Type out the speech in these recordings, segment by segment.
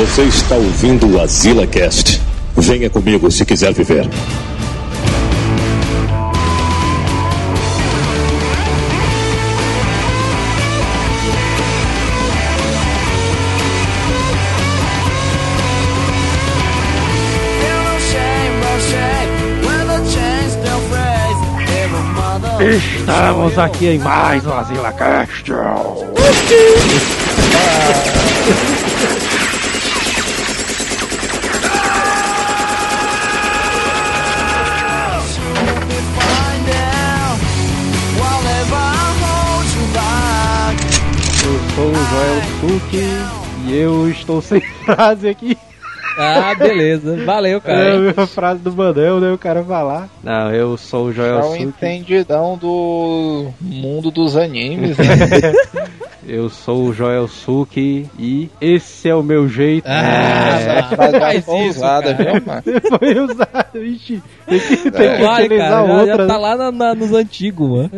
Você está ouvindo o Azila Cast. Venha comigo se quiser viver. Estamos aqui em mais um Azila Cast. Suki e eu estou sem frase aqui. Ah, beleza. Valeu, É cara. a frase do Manel, né? O cara falar. Não, eu sou o Joel É o Suki. entendidão do mundo dos animes, né? Eu sou o Joel Suki e esse é o meu jeito. Ah, é, faz usada, viu, mano? foi usado, vixe. Tem que, tem que Vai, utilizar cara. Já, outra. já tá lá na- na- nos antigos, mano.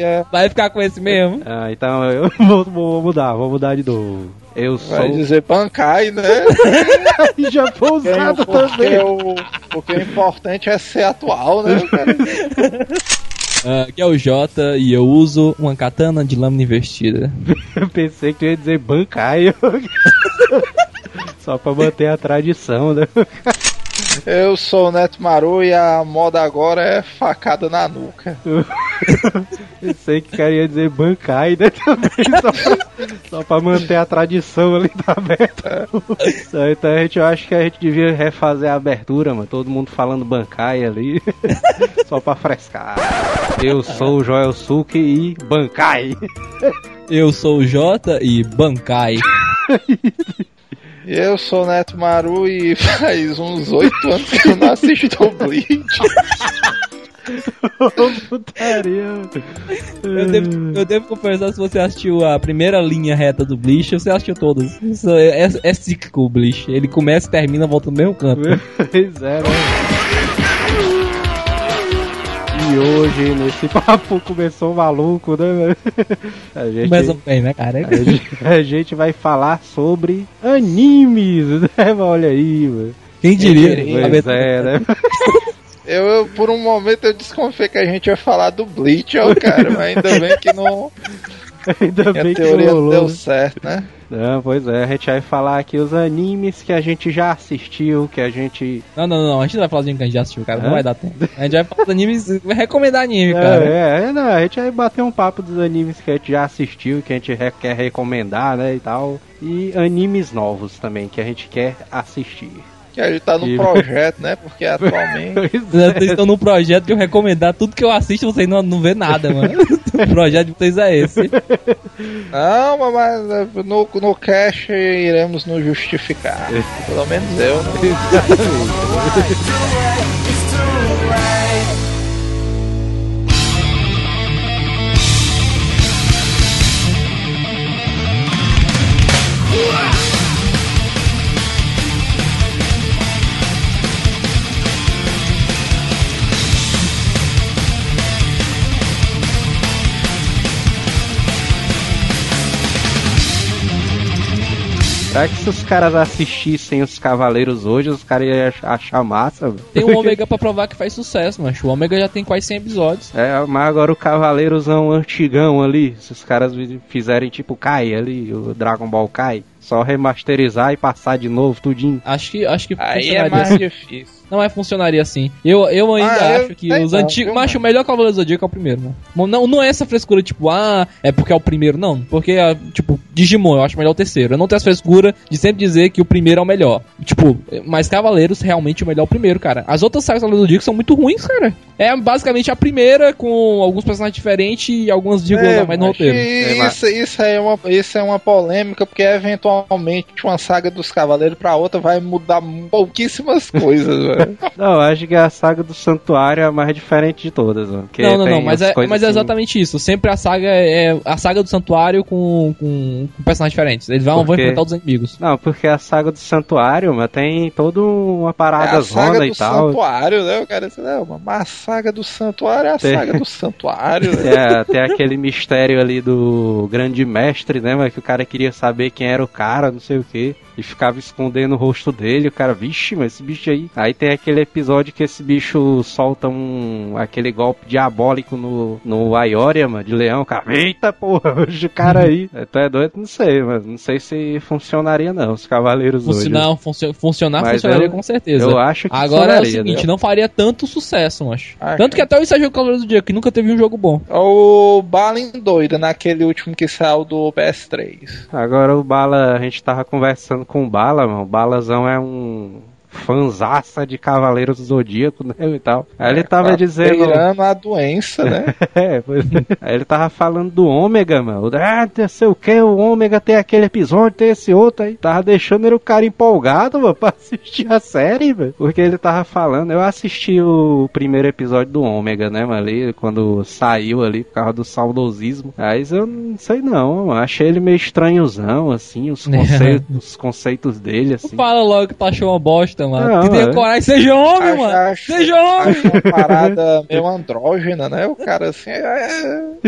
É- Vai ficar com esse mesmo. Ah, então eu vou, vou mudar, vou mudar de novo. Eu Vai sou. dizer Bankai, né? Já foi usado Porque também. o, porque o importante é ser atual, né, cara? Ah, Aqui é o Jota e eu uso uma katana de lâmina invertida. Eu pensei que tu ia dizer bancai. Só pra manter a tradição, né? Eu sou o Neto Maru e a moda agora é facada na nuca. Pensei que o cara ia dizer bancai, né? Também, só, pra, só pra manter a tradição ali da aberta. Só, Então a gente, eu acho que a gente devia refazer a abertura, mano. Todo mundo falando bancai ali. Só pra frescar. Eu sou o Joel Suki e bancai. Eu sou o Jota e Bankai. Eu sou o Neto Maru e faz uns oito anos que eu não assisto o Bleach. Putaria. Eu devo, eu devo confessar se você assistiu a primeira linha reta do Bleach, você assistiu todas. Isso é, é, é cíclico o Bleach. Ele começa e termina, volta no mesmo canto. Pois é, né? E hoje, nesse papo, começou maluco, né? A gente, Começa bem, né, cara? a gente, a gente vai falar sobre animes, né? Olha aí, mano. Quem diria? Pois é, né? Eu, eu, por um momento, eu desconfiei que a gente ia falar do Bleach, ó, cara, mas ainda bem que não. Ainda bem que teoria rolou. deu né? certo, né? Não, pois é, a gente vai falar aqui os animes que a gente já assistiu, que a gente. Não, não, não, a gente não vai falar de anime que a gente já assistiu, cara. Não vai dar tempo. A gente vai falar de animes, vai recomendar anime, É, cara. é, é, não, a gente vai bater um papo dos animes que a gente já assistiu, que a gente re- quer recomendar, né, e tal. E animes novos também, que a gente quer assistir. Que a gente tá no E- projeto, né? Porque atualmente. Vocês estão num projeto de eu recomendar tudo que eu assisto, vocês não, não vê nada, mano. o projeto de vocês é esse. Não, mas no, no cash iremos nos justificar. Pelo menos eu, né? Será que se os caras assistissem os Cavaleiros hoje, os caras iam ach- achar massa? velho? Tem o Ômega pra provar que faz sucesso, mas o Ômega já tem quase 100 episódios. É, mas agora o Cavaleirosão antigão ali, se os caras fizerem tipo Kai ali, o Dragon Ball Kai, só remasterizar e passar de novo tudinho. Acho que, acho que Aí é funcionaria mais assim. difícil. Não é funcionaria assim. Eu, eu ainda Ah, eu acho que sei os não, antigos. viu, Mas o melhor Cavaleiro do Zodíaco é o primeiro, mano. Bom, Não, não é essa frescura, tipo, ah, é porque é o primeiro. Não, porque, ah, tipo, Digimon eu acho melhor o terceiro. Eu não tenho essa frescura de sempre dizer que o primeiro é o melhor. Tipo, mas Cavaleiros realmente o melhor é o primeiro, cara. As outras sagas do Cavaleiro do Zodíaco são muito ruins, cara. É basicamente a primeira, com alguns personagens diferentes e algumas vírgulas É, mais no roteiro. É, Isso, isso, é uma, isso é uma polêmica, porque eventualmente uma saga dos Cavaleiros pra outra vai mudar pouquíssimas coisas, velho. Não, eu acho que a saga do Santuário é a mais diferente de todas, mano. Não, não, não, mas as é, mas é exatamente isso. Sempre a saga é a saga do santuário com, com, com personagens diferentes. Eles vão, vão enfrentar os inimigos. Não, porque a saga do Santuário, mas tem toda uma É parada a saga zona do e tal. santuário, né? O cara disse, não, mas a saga do santuário é a Tem. saga do santuário, né? É, tem aquele mistério ali do grande mestre, né? Mas que o cara queria saber quem era o cara, não sei o que. E ficava escondendo o rosto dele. O cara, vixe, mas esse bicho aí. Aí tem aquele episódio que esse bicho solta um. aquele golpe diabólico no, no Aioria, mano, de leão. O cara, eita porra, hoje o cara aí. Tu é doido? Não sei, mas não sei se funcionaria não, os cavaleiros hoje. Funcionar, funcio- funcionar Mas funcionaria eu- com certeza. Eu acho que Agora é o seguinte, né? não faria tanto sucesso, acho. Ah, Tanto que até o Sérgio Cavaleiros do Dia, que nunca teve um jogo bom. O Balin doido naquele último que saiu do PS3. Agora o Bala, a gente tava conversando com o Bala, mano. O Balazão é um fanzaça de Cavaleiros do Zodíaco, né, e tal. Aí ele tava Tá dizendo... a doença, né? É, pois é. Aí ele tava falando do Ômega, mano. Ah, não sei o que, o Ômega tem aquele episódio, tem esse outro aí. Tava deixando ele o cara empolgado, mano, pra assistir a série, velho. Porque ele tava falando. Eu assisti o primeiro episódio do Ômega, né, mano, ali, quando saiu ali, por causa do saudosismo. Mas eu não sei não, mano. Achei ele meio estranhozão, assim, os conceitos, os conceitos dele, Não assim. fala logo que tu achou uma bosta, mano. Não, que tenha é. coragem, seja homem, Acho- mano. acho- Seja homem. Acho uma parada meio andrógena, né? O cara assim. É...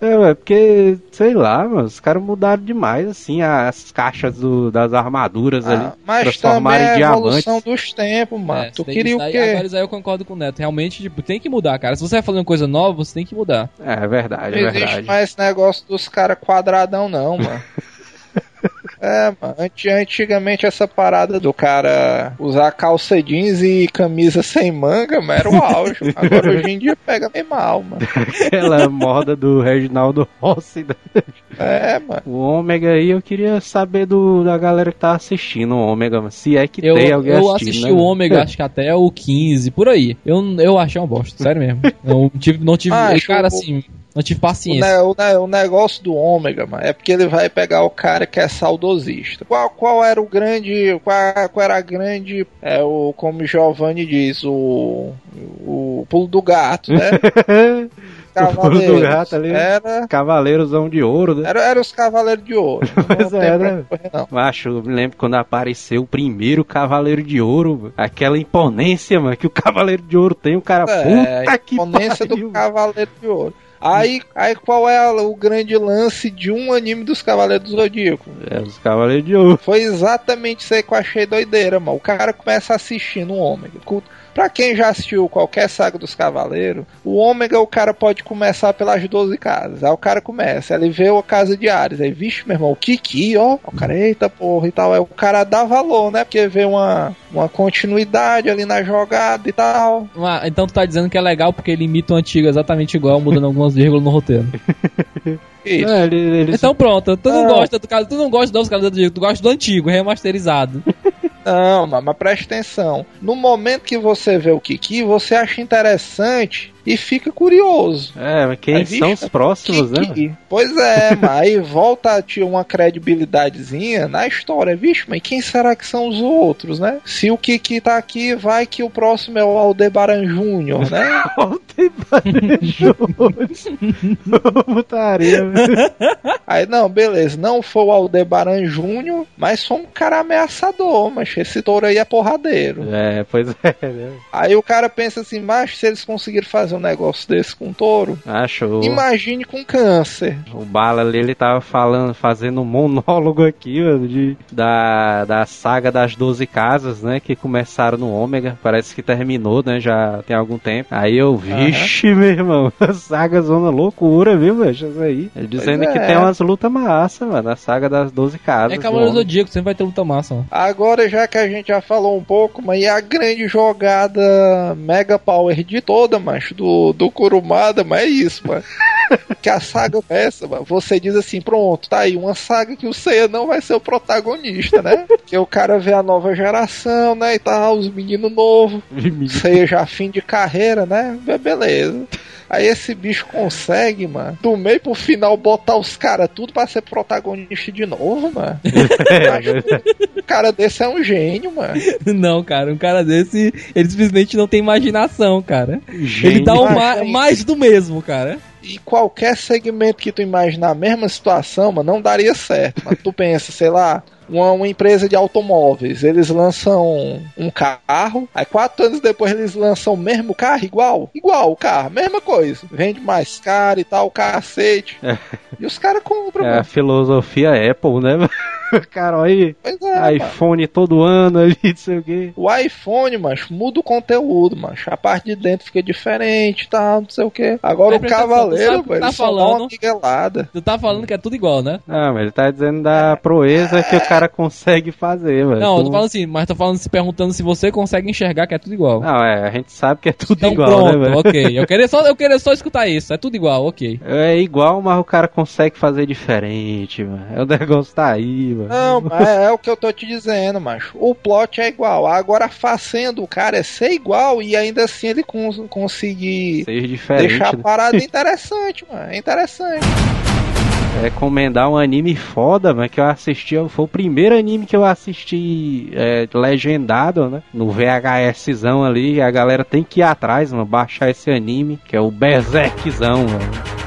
É, ué, porque, sei lá, mano, os caras mudaram demais, assim, as caixas do- das armaduras ali. Ah, mas também transformaram é em diamantes. evolução dos tempos, mano. É, tu queria isso o quê? Agora aí eu concordo com o Neto. Realmente, tipo, tem que mudar, cara. Se você vai fazer uma coisa nova, você tem que mudar. É, é verdade, é Não existe verdade. mais esse negócio dos caras quadradão, não, mano. É, antigamente essa parada do cara usar calça jeans e camisa sem manga, mano, era o auge. Agora hoje em dia pega bem mal, mano. Aquela moda do Reginaldo Rossi. né? É, mano. O Ômega aí, eu queria saber do, da galera que tá assistindo o Ômega, mano. se é que Eu, tem alguém eu assistindo. assisti né, o? Ômega, acho que até o 15, por aí. Eu, eu achei uma bosta, sério mesmo. Não tive, não tive Ah, cara, assim, não tive O, paciência. ne- o ne- o negócio do ômega, mano, é porque ele vai pegar o cara que é saudosista. Qual, qual era o grande. Qual, qual era a grande. É o, como o Giovanni diz, o. O pulo do gato, né? O pulo do gato ali. Era. Cavaleirosão de ouro, né? Era, era os Cavaleiros de Ouro. Pois não é, né? correr, não. Macho, eu me lembro quando apareceu o primeiro Cavaleiro de Ouro, mano. aquela imponência, mano, que o Cavaleiro de Ouro tem, o cara, É, puta a que imponência pariu. do Cavaleiro de Ouro. Aí, aí qual é o grande lance de um anime dos Cavaleiros do Zodíaco? É, os Cavaleiros de Ouro. Foi exatamente isso aí que eu achei doideira, mano. O cara começa assistindo o Ômega. Pra quem já assistiu qualquer saga dos Cavaleiros, o Ômega o cara pode começar pelas 12 casas. Aí o cara começa, ele vê a casa de Ares. Aí, vixe, meu irmão, o Kiki, ó. O cara, eita porra e tal. Aí o cara dá valor, né? Porque vê uma, uma continuidade ali na jogada e tal. Ah, então tu tá dizendo que é legal porque ele imita o antigo exatamente igual, mudando algumas vírgulas no roteiro. Isso. É, ele, ele- Então pronto, tu não Ah. gosta do cara, tu não gosta dos caras do antigo, tu gosta do antigo, remasterizado. Não, mas, preste atenção. No momento que você vê o Kiki, você acha interessante e fica curioso. É, mas quem Aí, são bicho, os próximos, né? Kiki. Pois é, mas aí volta a ter uma credibilidadezinha na história. Vixe, mas quem será que são os outros, né? Se o Kiki tá aqui, vai que o próximo é o Aldebaran Júnior, né? Putaria, velho. Aí, não, beleza, não foi o Aldebaran Júnior, mas foi um cara ameaçador, mas esse touro aí é porradeiro. É, pois é, né? Aí o cara pensa assim, mas se eles conseguirem fazer um negócio desse com touro, Acho. imagine com câncer. O Bala ali, ele tava falando, fazendo um monólogo aqui, mano, de, da, da saga das 12 casas, né, que começaram no Ômega, parece que terminou, né, já tem algum tempo. Aí eu, vixe, meu irmão, a saga zona loucura, viu, velho, isso aí. Dizendo Pois que é. tem umas lutas massa, mano, a saga das 12 casas. É do Cavaleiro Ômega. Zodíaco, sempre vai ter luta massa, mano. Agora, já que a gente já falou um pouco, mas e a grande jogada Mega Power de toda, macho, do, do Kurumada, mas é isso, mano. que a saga é essa, mano. Você diz assim, pronto, tá aí, uma saga que o Seiya não vai ser o protagonista, né? que o cara vê a nova geração, né, e tal, os meninos novos, Seiya já fim de carreira, né? Be- Beleza. Aí esse bicho consegue, mano, do meio pro final botar os caras tudo pra ser protagonista de novo, mano. Um cara desse é um gênio, mano. Não, cara, um cara desse, ele simplesmente não tem imaginação, cara. Ele Gênio. dá o Ah, ma- mais do mesmo, cara. E qualquer segmento que tu imaginar a mesma situação, mano, não daria certo. Mas tu pensa, sei lá, uma, uma empresa de automóveis, eles lançam um carro, aí quatro anos depois eles lançam o mesmo carro igual, igual o carro, mesma coisa. Vende mais caro e tal, cacete. E os caras compram, É a mano. filosofia Apple, né? mano? Cara, olha Pois é, mano. iPhone todo ano ali, não sei o quê. O iPhone, macho, muda o conteúdo, macho. A parte de dentro fica diferente e tal, não sei o que. Agora o Cavaleiro, velho, tá falando? uma miguelada. Tu tá falando que é tudo igual, né? Não, mas ele tá dizendo da proeza que o cara consegue fazer, velho. Não, eu tô falando assim, mas tô falando se perguntando se você consegue enxergar que é tudo igual. Não, é, a gente sabe que é tudo Então igual, pronto, né, velho? ok. Eu queria, só, eu queria só escutar isso. É tudo igual, ok. É igual, mas o cara consegue fazer diferente, mano. É o negócio tá aí, mano. Não, mas é, é o que eu tô te dizendo, macho. O plot é igual. Agora a façanha do cara é ser igual e ainda assim ele cons conseguir deixar a né? parada interessante, mano. É interessante. recomendar um anime foda, mas que eu assisti, foi o primeiro anime que eu assisti é, legendado, né? No VHSzão ali, a galera tem que ir atrás, mano, baixar esse anime, que é o Berserkzão, mano.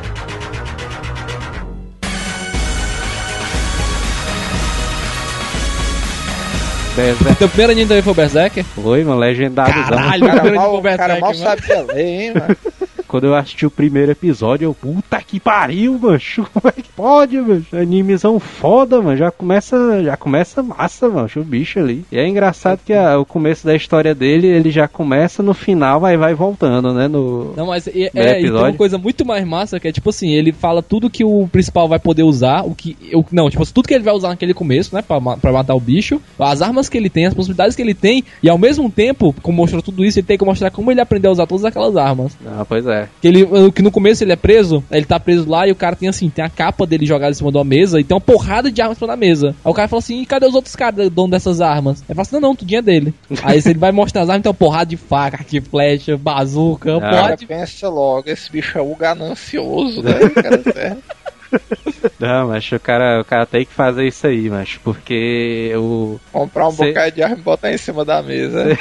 Berserk Teu primeiro anime também foi o Berserker? foi, mano, legendadozão. Caralho! O cara Grande mal, o conversa cara mal mano. sabia ler, hein, mano. Quando eu assisti o primeiro episódio, eu, puta que pariu, mancho. Como é que pode, mancho? Animezão foda, mano. Já começa, já começa massa, mano. O bicho ali. E é engraçado que a- o começo da história dele, ele já começa no final, vai vai voltando, né? No... Não, mas é, é, e tem uma episódio. coisa muito mais massa que é tipo assim, ele fala tudo que o principal vai poder usar, o que eu não, tipo, tudo que ele vai usar naquele começo, né, pra, pra matar o bicho, as armas que ele tem, as possibilidades que ele tem, e ao mesmo tempo, como mostrou tudo isso, ele tem que mostrar como ele aprendeu a usar todas aquelas armas. Ah, pois é. Que ele, que no começo ele é preso, ele tá preso lá e o cara tem assim, tem a capa dele jogada em cima de uma mesa e tem uma porrada de armas na mesa. Aí o cara fala assim, e cadê os outros caras dono dessas armas? Ele fala assim, não, não, tudinho é dele. Aí se ele vai mostrar as armas, tem uma porrada de faca, arco e flecha, bazuca, Ah. porrada Cara, de pensa logo, esse bicho é o ganancioso, né? Cara, sério. Não, mas o cara, o cara tem que fazer isso aí, mas porque o Comprar um Cê- bocado de arma e botar em cima da mesa.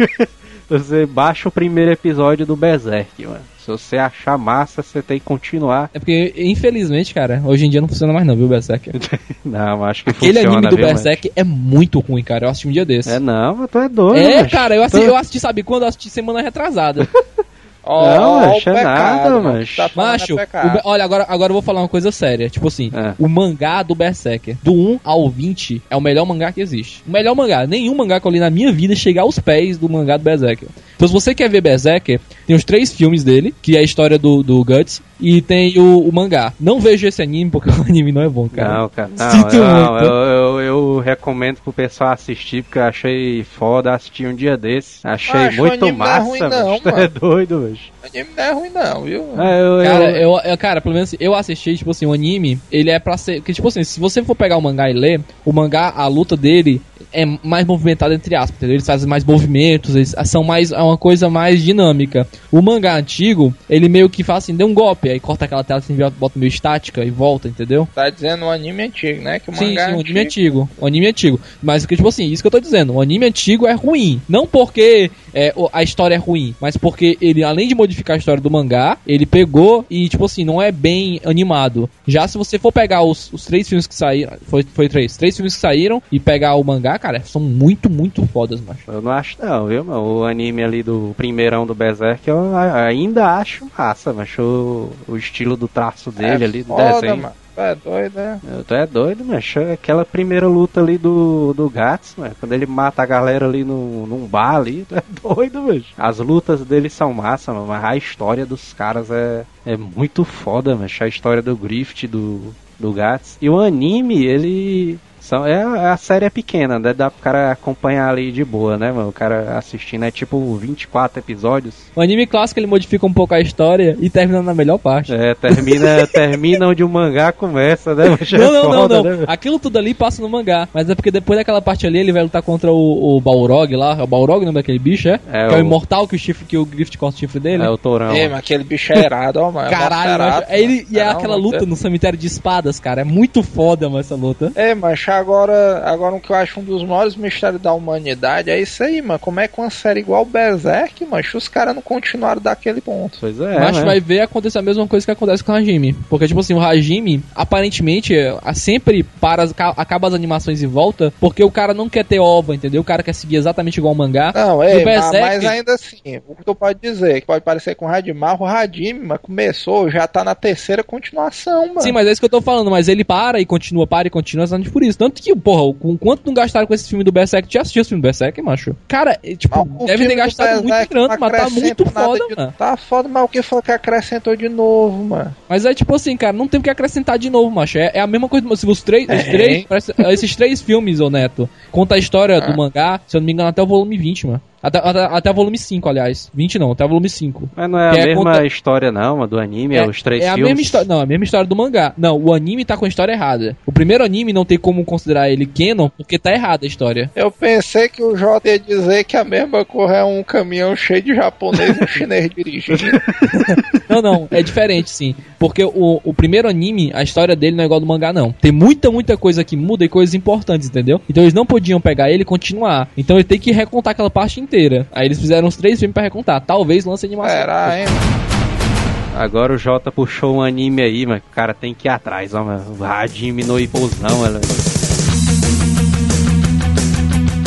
você baixa o primeiro episódio do Berserk, mano. Se você achar massa, você tem que continuar. É porque, infelizmente, cara, hoje em dia não funciona mais não, viu, Berserk? Não, acho que Aquele funciona, anime do viu? Berserk é muito ruim, cara. Eu assisti um dia desse. É não, mas tu é doido, É, macho. cara, eu assisti, Tu- eu assisti, sabe quando? Eu assisti semana retrasada. Ó, Não, ó, macho, é nada, mano, macho. tá Macho, o pecado. Olha, agora, agora eu vou falar uma coisa séria. Tipo assim, É. o mangá do Berserker, do 1 ao 20, é o melhor mangá que existe. O melhor mangá. Nenhum mangá que eu li na minha vida chega aos pés do mangá do Berserker. Então, se você quer ver Berserker, tem os três filmes dele, que é a história do, do Guts, e tem o, o mangá. Não veja esse anime, porque o anime não é bom, cara. Não, cara, Sinto não, não, muito. eu, eu, eu recomendo pro pessoal assistir, porque eu achei foda, assisti um dia desse. Achei Macho, o muito anime não é massa, ruim não, é mano. doido, velho. O anime não é ruim, não, viu? É, eu, Cara, eu, eu, cara, pelo menos eu assisti, tipo assim, o anime, ele é pra ser. Que, tipo assim, se você for pegar o mangá e ler, o mangá, a luta dele é mais movimentada, entre aspas, entendeu? Eles fazem mais movimentos, eles são mais. É uma coisa mais dinâmica. O mangá antigo, ele meio que faz assim, deu um golpe, aí corta aquela tela assim, bota meio estática e volta, entendeu? Tá dizendo um anime antigo, né? Que o Sim, mangá sim, é o anime é antigo. antigo. O anime antigo. Mas que, tipo assim, isso que eu tô dizendo, o anime antigo é ruim. Não porque é, o- a história é ruim, mas porque ele, além de modificar a história do mangá, ele pegou e, tipo assim, não é bem animado. Já se você for pegar os, os três filmes que saíram. Foi, foi três. Três filmes que saíram e pegar o mangá, cara, são muito, muito fodas, macho. eu não acho não, viu, mano? O anime ali do primeirão do Berserk eu ainda acho massa, mas o, o estilo do traço dele ali, do Foda, desenho. mano. Tu é doido, né? Tu é doido, macho. Aquela primeira luta ali do, do Gats, mano. Quando ele mata a galera ali no, num bar ali, tu é doido, macho. As lutas dele são massa, mano, mas a história dos caras é, é muito foda, macho. A história do Grift, do, do Gats. E o anime, ele. São, é, a série é pequena, né? Dá pro cara acompanhar ali de boa, né, mano? O cara assistindo é tipo 24 episódios. O anime clássico ele modifica um pouco a história e termina na melhor parte. É, termina, termina onde o mangá começa, né? É Não, não, não, foda, não. né? Aquilo tudo ali passa no mangá. Mas é porque depois daquela parte ali, ele vai lutar contra o, o Balrog lá. É o Balrog o nome daquele bicho, é? É que é o o- imortal que o chifre, que o Griffith corta o chifre dele. É o Tourão. Ei, mas aquele bicho é irado, ó, mano. Caralho, macho. caraca, É ele, e é Não, aquela luta no cemitério de espadas, cara. É muito foda, mano, essa luta. É, mas agora, agora o que eu acho um dos maiores mistérios da humanidade é isso aí, mano. Como é que uma série igual Berserk, mano, os caras não continuaram daquele ponto? Pois é. Mas né? vai ver acontecer a mesma coisa que acontece com o Hajime. Porque, tipo assim, o Hajime, aparentemente, é, sempre para, ca- acaba as animações e volta, porque o cara não quer ter ova, entendeu? O cara quer seguir exatamente igual o mangá. Não, é, Berserk- mas ainda assim, o que tu pode dizer, que pode parecer com o Radimar, o Radime, mas começou, já tá na terceira continuação, mano. Sim, mas é isso que eu tô falando, mas ele para e continua, para e continua exatamente por isso. Tanto que, porra, com quanto não gastaram com esse filme do Berserk? Já assistiu esse filme do Berserk, macho? Cara, é, tipo, deve ter gastado muito grana, mas tá muito foda, de- mano. Tá foda, mas o que foi que acrescentou de novo, mano? Mas é tipo assim, cara, não tem o que acrescentar de novo, macho. É, é a mesma coisa. Se os três, os É. três parece- esses três filmes, ô Neto, conta a história do mangá, se eu não me engano, até o volume 20, mano. Até, até, até o volume 5, aliás. 20 não, até o volume 5. Mas não é a Que é mesma conta- história, não, mano, do anime, é, os três é a filmes. mesma história. Não, é a mesma história do mangá. Não, o anime tá com a história errada. O primeiro anime não tem como considerar ele canon, porque tá errada a história. Eu pensei que o Jota ia dizer que a mesma cor é um caminhão cheio de japonês e um chinês dirigindo. Não, não, é diferente sim. Porque o, o primeiro anime, a história dele não é igual ao do mangá, não. Tem muita, muita coisa que muda e coisas importantes, entendeu? Então eles não podiam pegar ele e continuar. Então ele tem que recontar aquela parte inteira. Aí eles fizeram os três filmes pra recontar. Talvez lance animação. Será, hein? Agora o Jota puxou um anime aí, mas o cara tem que ir atrás, ó, mano. O Hajime no Ippozão, ela.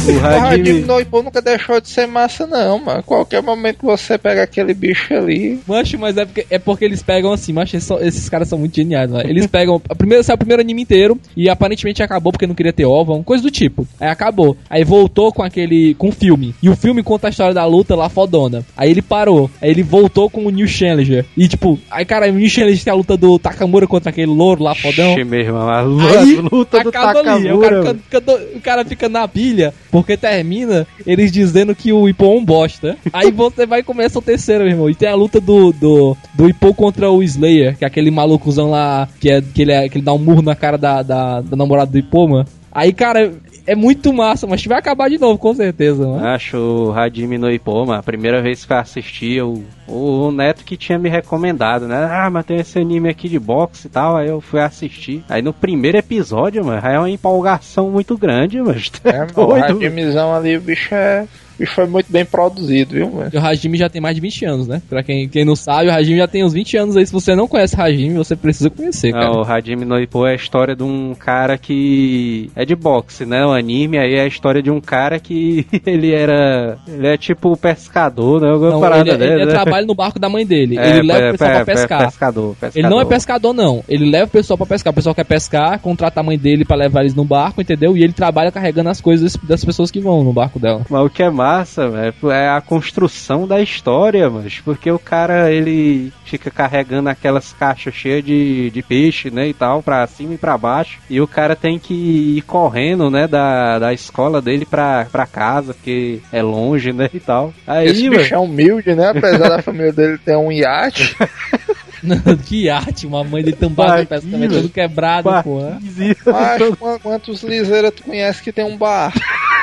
O O Hajime... Noipo nunca deixou de ser massa, não, mano. Qualquer momento que você pega aquele bicho ali. Mancho, mas é porque, é porque eles pegam assim, mancho, esses, esses caras são muito geniais, mano. Eles pegam. A primeira, saiu o primeiro anime inteiro e aparentemente acabou porque não queria ter ova, uma coisa do tipo. Aí acabou. Aí voltou com aquele. com o filme. E o filme conta a história da luta lá fodona. Aí ele parou. Aí ele voltou com o New Challenger. E tipo, aí cara, o New Challenger tem a luta do Takamura contra aquele louro lá fodão. Ixi, meu irmão, a Aí, luta do acaba ali. O Takamura. cara, fica do- o cara fica na pilha, porque termina eles dizendo que o Ippon é um bosta. Aí você vai e começa o terceiro, meu irmão. E tem a luta do, do, do Ippon contra o Slayer, que é aquele malucozão lá, que, é, que, ele, é, que ele dá um murro na cara da, da, da namorada do Ippon, mano. Aí, cara, é muito massa, mas vai acabar de novo, com certeza, mano. Acho o Hajime no Ipoma, a primeira vez que eu assisti, o, o Neto que tinha me recomendado, né? Ah, mas tem esse anime aqui de boxe e tal, aí eu fui assistir. Aí no primeiro episódio, mano, é uma empolgação muito grande, mano. É, mano, o doido, mano. Radimezão ali, o bicho é. Bicho foi muito bem produzido, viu, mano? E o Hajime já tem mais de 20 anos, né? Pra quem, quem não sabe, o Hajime já tem uns 20 anos aí. Se você não conhece Hajime, você precisa conhecer, cara. Não, o Hajime no Ippo é a história de um cara que é de boxe, né? O anime aí é a história de um cara que ele era, ele é tipo pescador, né? Alguma Não, parada ele, ele dele, né? trabalha no barco da mãe dele. É, ele leva é, o pessoal é, pra é, pescar. pescador, pescador. Ele não é pescador, não. Ele leva o pessoal pra pescar. O pessoal quer pescar, contrata a mãe dele pra levar eles no barco, entendeu? E ele trabalha carregando as coisas das pessoas que vão no barco dela. Mas o que é massa, velho, é a construção da história, mas porque o cara ele fica carregando aquelas caixas cheias de, de peixe, né, e tal, pra cima e pra baixo, e o cara tem que ir correndo, né, da, da escola dele pra, pra casa, porque é longe, né, e tal. Aí, Esse bicho é humilde, né? Apesar da família dele ter um iate. que arte, uma mãe dele tambado Barquinho, pesca também, todo quebrado, porra. Mas qu- quantos liseiras tu conhece que tem um bar?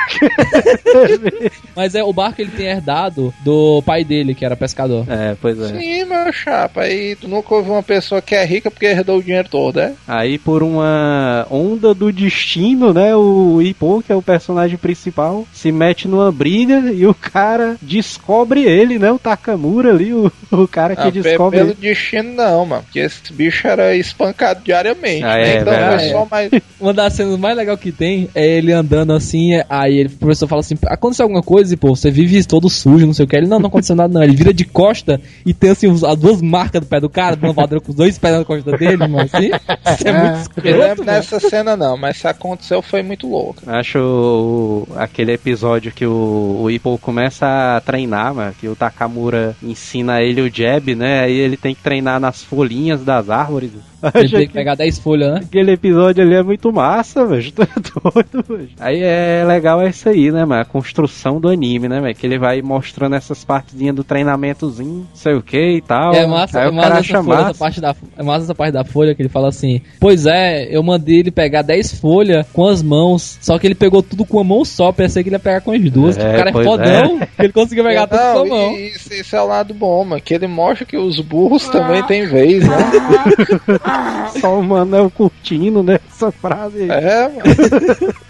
Mas é o barco ele tem herdado do pai dele, que era pescador. É, pois é. Sim, meu chapa. Aí tu nunca ouviu uma pessoa que é rica porque herdou o dinheiro todo, é? Aí por uma onda do destino, né, o Ippo, que é o personagem principal, se mete numa briga e o cara descobre ele, né, o Takamura ali, o, o cara que Ah, descobre pelo ele. destino não, mano. Porque esse bicho era espancado diariamente. Ah, né? é, então foi só mais. Uma das cenas mais legais que tem é ele andando assim, aí ele, o professor fala assim, aconteceu alguma coisa? E, pô, você vive todo sujo, não sei o que. Ele, não, não aconteceu nada não. Ele vira de costa e tem assim as duas marcas do pé do cara, dando voadora com os dois pés na costa dele, mano, assim. Isso é muito Eu escroto, lembro mano. dessa cena não, mas se aconteceu foi muito louco. Acho o- aquele episódio que o, o Ippo começa a treinar, mano, que o Takamura ensina ele o jab, né? Aí ele tem que treinar nas folhinhas das árvores. Ele Acho tem que que pegar 10 folhas, né? aquele episódio ali é muito massa, velho. Tô doido, velho. Aí é legal é isso aí, né, mano? A construção do anime, né, velho? Que ele vai mostrando essas partezinhas do treinamentozinho, não sei o que e tal. É massa, aí é massa essa folha, essa parte da, é massa essa parte da folha que ele fala assim: Pois é, eu mandei ele pegar 10 folhas com as mãos, só que ele pegou tudo com a mão só, pensei que ele ia pegar com as duas. É, o cara é pois fodão, que ele conseguiu pegar tudo com a mão. isso, isso é o lado bom, mano. Que ele mostra que os burros também têm vez, né? Só o Manel curtindo, né? Essa frase. É, mano.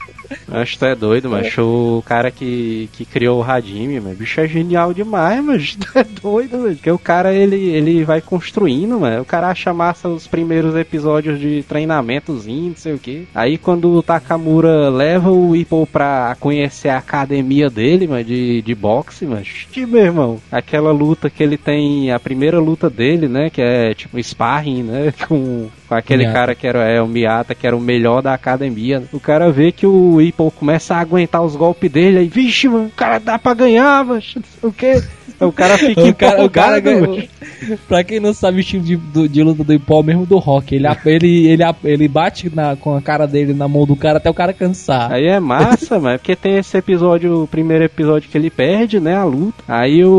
Acho que tu é doido, mas o cara que, que criou o Hadimi, mano, bicho é genial demais, mas tu é doido, mano. Porque o cara, ele, ele vai construindo, mano. O cara acha massa os primeiros episódios de treinamentozinho, não sei o que. Aí quando o Takamura leva o Ippo pra conhecer a academia dele, mano, de, de boxe, mano. Xixi, meu irmão. Aquela luta que ele tem, a primeira luta dele, né, que é tipo sparring, né, com, com aquele Miyata. cara que era é, o Miyata, que era o melhor da academia. O cara vê que o Ippo começa a aguentar os golpes dele, aí, vixe, mano, o cara dá pra ganhar, mano, não sei o que. O cara fica O cara, o cara ganhou. Pra quem não sabe o estilo de, do- de luta do Ipó, mesmo do rock, ele, ele, ele, ele bate na- com a cara dele na mão do cara até o cara cansar. Aí é massa, mano, porque tem esse episódio, o primeiro episódio que ele perde, né, a luta. Aí o,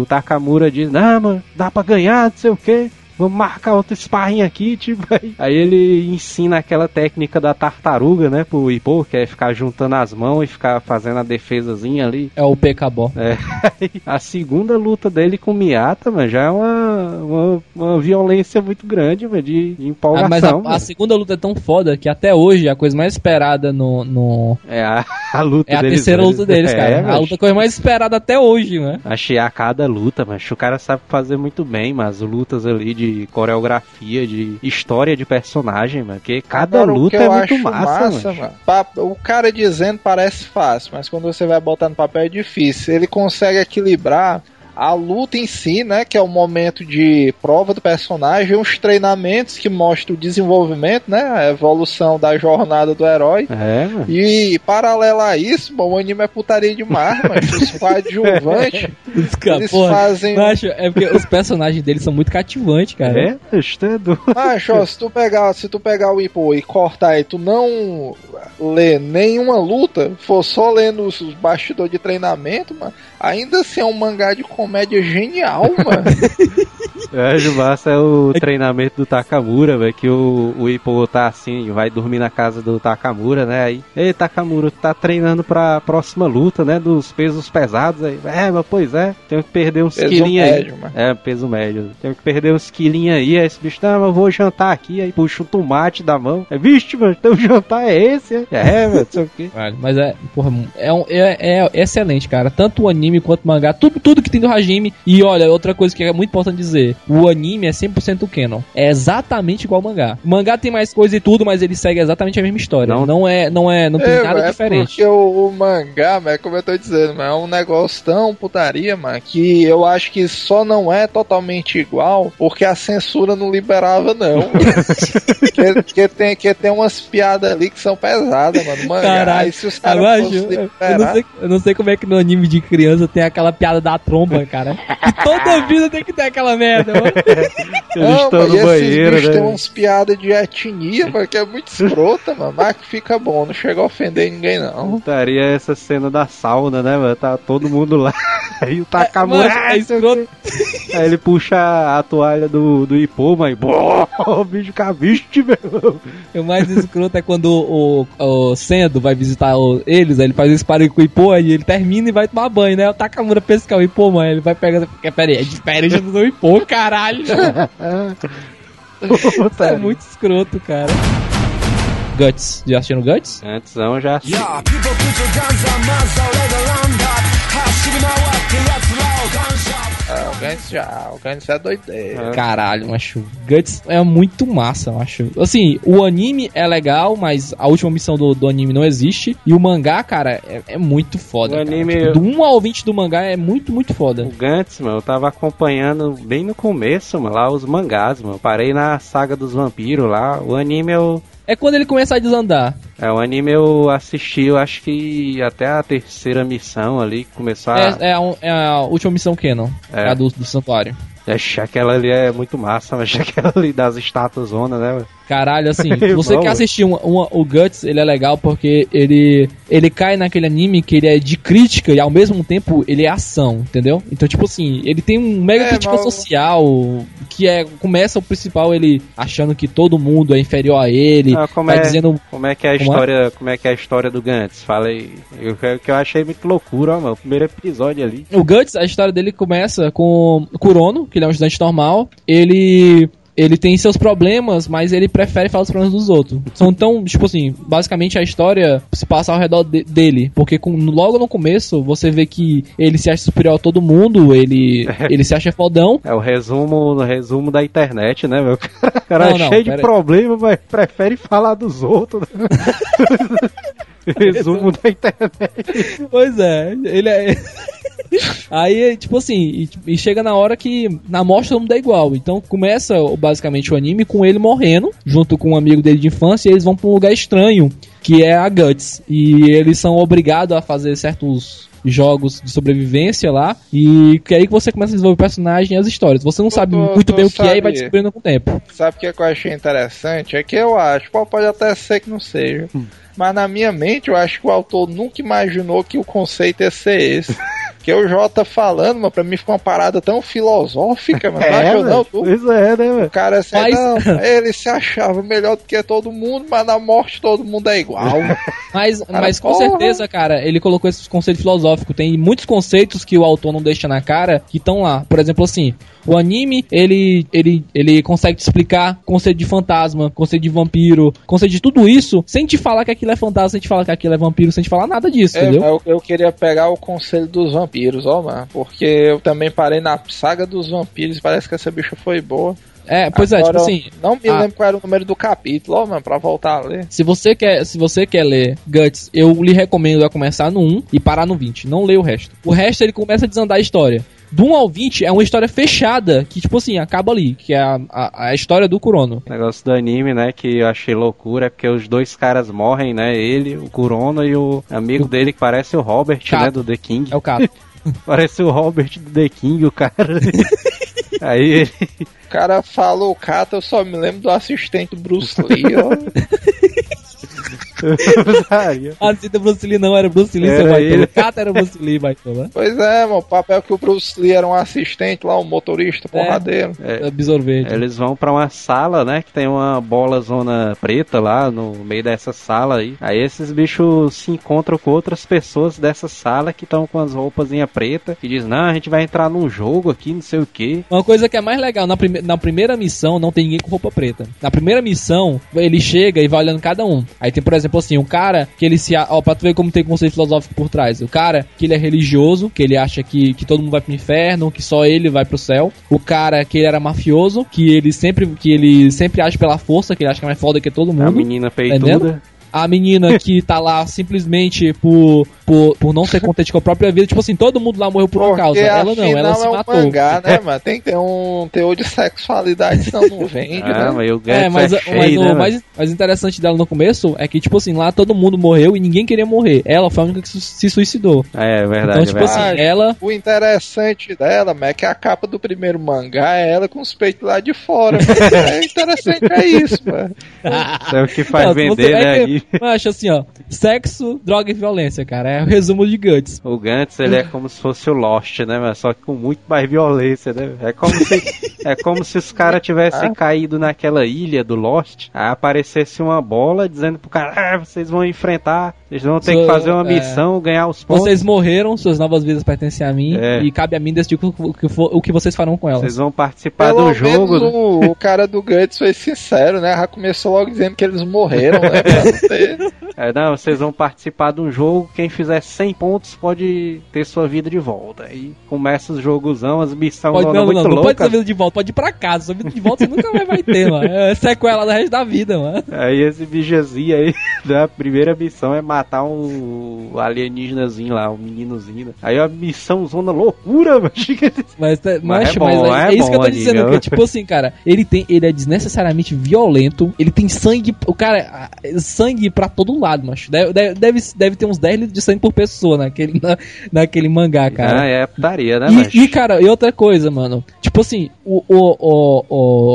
o Takamura diz, não, mano, dá pra ganhar, não sei o que. Vamos marcar outro sparring aqui, tipo. Aí, aí ele ensina aquela técnica da tartaruga, né, pro Ipô, que é ficar juntando as mãos e ficar fazendo a defesazinha ali. É o PK-Bó. É, a segunda luta dele com o Miyata, mano, já é uma, uma, uma violência muito grande, mano, de, de Ah, empolgação. mas a, a segunda luta é tão foda que até hoje a coisa mais esperada no. no- É a, a luta é a deles terceira dois. luta deles, É, cara. a mas- luta coisa mais esperada até hoje, né? Achei a cada luta, mas o cara sabe fazer muito bem, mas lutas ali de coreografia, de história de personagem, mano, porque cada Agora, luta é muito acho massa, mano. mano. O cara dizendo parece fácil, mas quando você vai botar no papel é difícil. Ele consegue equilibrar a luta em si, né, que é o momento de prova do personagem, os treinamentos que mostram o desenvolvimento, né, a evolução da jornada do herói. É, mano. E paralelo a isso, bom, o anime é putaria demais, mano. Os coadjuvantes, eles porra, fazem. macho, é porque os personagens deles são muito cativantes, cara. É, isso é. Macho, ó, se tu pegar, se tu pegar o Ipo e cortar e tu não ler nenhuma luta, for só lendo os os bastidores de treinamento, mano, ainda assim é um mangá de comédia genial, mano. É, massa é o treinamento do Takamura, velho, que o, o Ippo tá assim, vai dormir na casa do Takamura, né, aí, ei Takamura, tu tá treinando pra próxima luta, né, dos pesos pesados, aí, é, mas pois é, tenho que perder uns Peso quilinhos aí. médio, mano. É, peso médio. Tenho que perder uns quilinhos aí. Aí esse bicho, não, mas eu vou jantar aqui. Aí puxa o tomate da mão. É, vixe, mano, teu jantar é esse? É, é mano, não sei o quê. Vale, Mas é, porra, é, um- é, é excelente, cara. Tanto o anime quanto o mangá, tudo, tudo que tem do Hajime. E olha, outra coisa que é muito importante dizer: o anime é 100% canon. É exatamente igual ao mangá. O mangá tem mais coisa e tudo, mas ele segue exatamente a mesma história. Não- Não, é, não é, não tem É, nada é diferente. porque o, o mangá, mas como eu tô dizendo, é um negócio tão putaria, mano, que eu acho que só não é totalmente igual porque a censura não liberava, não. que, que tem, que tem umas piadas ali que são pesadas, mano. no Mangá. Caralho, se os caras eu, não sei, eu não sei como é que no anime de criança tem aquela piada da tromba, cara. Que toda vida tem que ter aquela merda. Eles Não, estão no banheiro, né? tem umas piadas de etnia, mano, que é muito escrota, mano. Mas que fica bom, não chega a ofender ninguém, não. Putaria é essa cena da sauna, né, mano? Tá todo mundo lá. Aí o Takamura. Mano, é escroto. Aí ele puxa a toalha do, do Ipô, mas. Boa, o bicho caviste, meu. O mais escroto é quando o, o Sendo vai visitar o- eles, aí ele faz esse parede com o Ipô, aí ele termina e vai tomar banho, né? O Takamura pensa que é o Ipô, mano. Ele vai pegar. Pera aí, é diferente do Ipô, caralho. é muito escroto, cara. Guts, já assistiram Guts? Antes não, já. Yeah, o Gantz já, o Gantz é doideira. Caralho, macho. Guts é muito massa, macho. Assim, o anime é legal, mas a última missão do, do anime não existe. E o mangá, cara, é, é muito foda. O cara. anime- Tipo, do 1 ao 20 do mangá é muito, muito foda. O Gantz, mano, eu tava acompanhando bem no começo, mano, lá os mangás, mano. Eu Parei na saga dos vampiros lá. O anime eu. É quando ele começa a desandar. É, o anime eu assisti, eu acho que até a terceira missão ali, a. É, é a, é a última missão Canon, É. é a do, do santuário. Ixi, aquela ali é muito massa, mas aquela ali das estátuas zona, né? Caralho, assim, Irmão. você quer assistir uma- uma- o Guts, ele é legal porque ele ele cai naquele anime que ele é de crítica e ao mesmo tempo ele é ação, entendeu? Então, tipo assim, ele tem um mega É, crítica mas- social que é começa o principal ele achando que todo mundo é inferior a ele, Ah, como vai é- dizendo Como é que é a Como é? história, como é que é a história do Gantz? Fala aí. Eu, que eu achei muito loucura, ó, mano. O primeiro episódio ali. O Guts, a história dele começa com o Kurono, que ele é um estudante normal. Ele ele tem seus problemas, mas ele prefere falar os problemas dos outros. São tão, tipo assim, basicamente a história se passa ao redor de- dele. Porque com- logo no começo você vê que ele se acha superior a todo mundo, ele, ele se acha fodão. É o resumo, o resumo da internet, né, meu? O cara Não, é não, cheio de problema, mas prefere falar dos outros. resumo da internet. Pois é, ele é. Aí, tipo assim, e, e chega na hora que na mostra todo mundo é igual. Então começa basicamente o anime com ele morrendo, junto com um amigo dele de infância, e eles vão pra um lugar estranho, que é a Guts. E eles são obrigados a fazer certos jogos de sobrevivência lá. E que é aí que você começa a desenvolver o personagem e as histórias. Você não sabe tu- muito tu bem o que é e vai descobrindo com o tempo. Sabe o que, é que eu achei interessante? É que eu acho, pô, pode até ser que não seja. Mas na minha mente eu acho que o autor nunca imaginou que o conceito ia ser esse. que o Jota falando, mas pra mim ficou uma parada tão filosófica, mano. achou não, tu? Pois é, né, velho? O cara assim, Mas- não, ele se achava melhor do que todo mundo, mas na morte todo mundo é igual. Mas, Cara, mas com porra. certeza, cara, ele colocou esses conceitos filosóficos. Tem muitos conceitos que o autor não deixa na cara que estão lá. Por exemplo, assim, o anime, ele, ele, ele consegue te explicar conceito de fantasma, conceito de vampiro, conceito de tudo isso, sem te falar que aquilo é fantasma, sem te falar que aquilo é vampiro, sem te falar nada disso, É, entendeu? eu, eu queria pegar o conselho dos vampiros, ó, mano. Porque eu também parei na saga dos vampiros e parece que essa bicha foi boa. É, pois é, tipo Agora, assim, Não me ah. lembro qual era o número do capítulo, ó, mano, pra voltar a ler. se você quer, se você quer ler Guts, eu lhe recomendo a começar no 1 e parar no 20. Não leia o resto. O resto ele começa a desandar a história. Do 1 ao 20 é uma história fechada, que tipo assim, acaba ali, que é a, a, a história do Kurono. O negócio do anime, né, que eu achei loucura, é porque os dois caras morrem, né, ele, o Kurono e o amigo dele que parece o Robert, Cato. né, do The King. É o caso. Parece o Robert do The King, o cara. Aí ele... O cara falou o Kata, eu só me lembro do assistente Bruce Lee, ó. Usaria. Ah, não do Bruce Lee não, era Bruce Lee, Era seu baitola. ele. O Kata era Bruce Lee, baitola. Pois é, mano, o papel que o Bruce Lee era um assistente lá, um motorista porradeiro. É. Besouro verde. Eles vão pra uma sala, né? Que tem uma bola zona preta lá no meio dessa sala aí. Aí esses bichos se encontram com outras pessoas dessa sala que estão com as roupas preta e diz: Não, a gente vai entrar num jogo aqui, não sei o que. Uma coisa que é mais legal, na, prime na primeira missão não tem ninguém com roupa preta. Na primeira missão, ele chega e vai olhando cada um. Aí tem, por exemplo, assim, um cara que ele se. a- Ó, pra tu ver como tem conceito filosófico por trás. O cara que ele é religioso, que ele acha que, que todo mundo vai pro inferno, que só ele vai pro céu. O cara que ele era mafioso, que ele sempre, que ele sempre age pela força, que ele acha que é mais foda que todo A mundo. menina Entendendo? A menina que tá lá simplesmente por, por, por não ser contente com a própria vida. Tipo assim, todo mundo lá morreu por uma Porque causa. Ela não, ela se é um matou. mangá, né, mano? Tem que ter um teor de sexualidade, senão não vende, Ah, né? mas o Guts É, mas, é mas o né, mais, mais interessante dela no começo é que, tipo assim, lá todo mundo morreu e ninguém queria morrer. Ela foi a única que su- se suicidou. É, é verdade, então, é tipo verdade. assim, ela. O interessante dela, mano, é que a capa do primeiro mangá é ela com os peitos lá de fora. é interessante, é isso, mano. É o que faz Não, vender, né? É eu acho assim, ó. Sexo, droga e violência, cara. É o resumo de Guts. O Gantz, ele é como se fosse o Lost, né? Mas só que com muito mais violência, né? É como se, é como se os caras tivessem Ah. caído naquela ilha do Lost, aí aparecesse uma bola dizendo pro cara, ah, vocês vão enfrentar, vocês vão ter So- que fazer uma é. missão, ganhar os pontos. Vocês morreram, suas novas vidas pertencem a mim É. e cabe a mim decidir o que, o que for- o que vocês farão com elas. Vocês vão participar Pelo do jogo. menos né? o, o cara do Guts foi sincero, né? Já começou logo dizendo que eles morreram, né? Ter- É, não, vocês vão participar de um jogo, quem fizer 100 pontos pode ter sua vida de volta. Aí começa os jogosão, as missões Pode, zona não, não, muito não, não pode loucas. ser vida de volta, pode ir pra casa. Sua vida de volta você nunca mais vai ter, mano. É sequela do resto da vida, mano. Aí esse bichazinho aí, da primeira missão é matar um alienígenazinho lá, um meninozinho. né? Aí a missão zona loucura, mano. Mas, tá- Mas mas, é mas bom, é, é é isso que eu bom, tô dizendo. Que, tipo assim, cara, ele tem. Ele é desnecessariamente violento. Ele tem sangue. O cara. ah, Sangue pra todo lado, macho. Deve, deve, deve, ter uns 10 litros de sangue por pessoa naquele, na, naquele mangá, cara. Ah, é putaria, né, E, mas... e, cara, e outra coisa, mano. Tipo assim, o, o, o,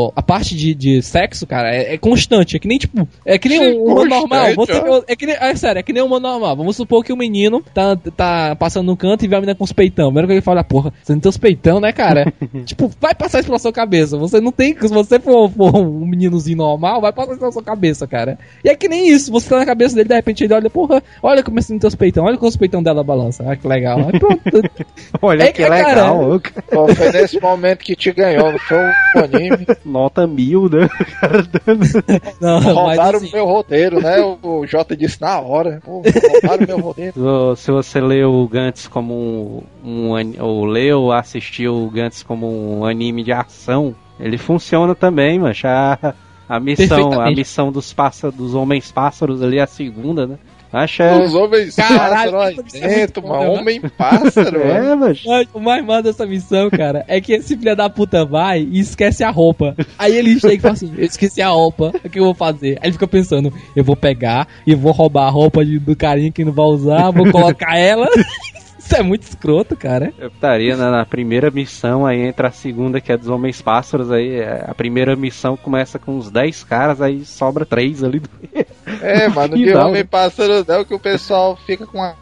o- a parte de, de sexo, cara, é, é constante. É que nem, tipo, é que nem um humano Constante, normal. Você, é que nem, é sério, é que nem um humano normal. Vamos supor que o menino tá, tá passando no canto e vê a menina com os peitão. Primeiro que ele fala, porra, você não tem os peitão, né, cara? tipo, vai passar isso pela sua cabeça. Você não tem. Se você for, for um meninozinho normal, vai passar isso pela sua cabeça, cara. E é que nem isso. Você tá na cabeça dele, de repente ele olha, porra, olha como assim teus peitão, olha como os peitão dela balança. Ah, que legal. Aí pronto. Olha É que cara, legal. Pô, foi nesse momento que te ganhou, não foi um anime. Nota mil, né? O cara dando. Não, Roubaram assim, o meu roteiro, né? O, o Jota disse na hora. Pô, roubaram o meu roteiro. Se- você lê o Gantz como um, um ou leu ou assistiu o Gantz como um anime de ação, ele funciona também, mas a, missão, a missão dos pássaros, dos homens pássaros ali, a segunda, né? Acha Os homens Caralho, pássaros é dentro, mano. mano. Homem pássaro, é, mas O mais massa dessa missão, cara, é que esse filho da puta vai e esquece a roupa. Aí ele chega e fala assim: Eu esqueci a roupa, o que eu vou fazer? Aí ele fica pensando: Eu vou pegar e vou roubar a roupa de- do carinha que não vai usar, vou colocar ela. Isso é muito escroto, cara. eu estaria na, na primeira missão, aí entra a segunda, que é dos homens pássaros, aí é, a primeira missão começa com uns 10 caras, aí sobra 3 ali. É, mano, Que de da hora. homem pássaro não, que o pessoal fica com uma,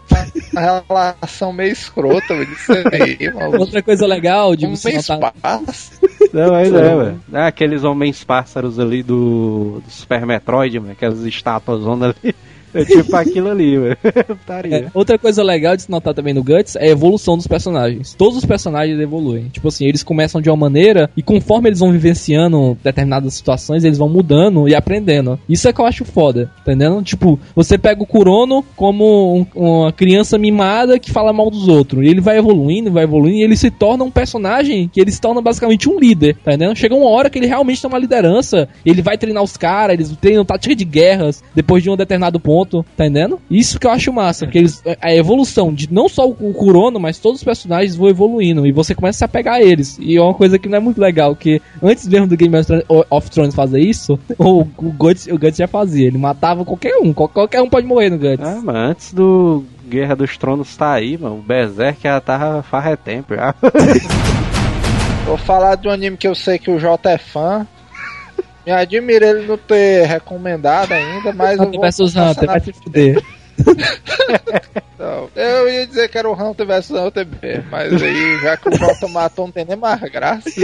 uma relação meio escrota, mano. Isso aí, mano. Outra coisa legal de você Homens notar. pássaro. Não, mas é, velho. É aqueles homens pássaros ali do, do Super Metroid, mano, aquelas estátuas ali. É tipo aquilo ali, velho. É, outra coisa legal de se notar também no Guts é a evolução dos personagens. Todos os personagens evoluem. Tipo assim, eles começam de uma maneira e conforme eles vão vivenciando determinadas situações, eles vão mudando e aprendendo. Isso é que eu acho foda, entendendo? Tipo, você pega o Kurono como um- uma criança mimada que fala mal dos outros. E ele vai evoluindo, vai evoluindo e ele se torna um personagem que ele se torna basicamente um líder, tá entendendo? Chega uma hora que ele realmente tem uma liderança, ele vai treinar os caras, eles treinam tática de guerras depois de um determinado ponto, tá entendendo? Isso que eu acho massa, que eles, a evolução de não só o Kurono, mas todos os personagens vão evoluindo e você começa a se apegar a eles. E é uma coisa que não é muito legal, que antes mesmo do Game of Thrones- fazer isso, o, o, Guts, o Guts já fazia, ele matava qualquer um, qual- qualquer um pode morrer no Guts. Ah, mas antes do Guerra dos Tronos tá aí, mano, o Berserk já tava faz é tempo já. Vou falar de um anime que eu sei que o Jota é fã. Me admira ele não ter recomendado ainda, mas eu Hunter vou vs Hunter, vai se fuder. Eu ia dizer que era o Hunter vs Hunter B, mas aí, já que o Jota matou, não tem nem mais graça.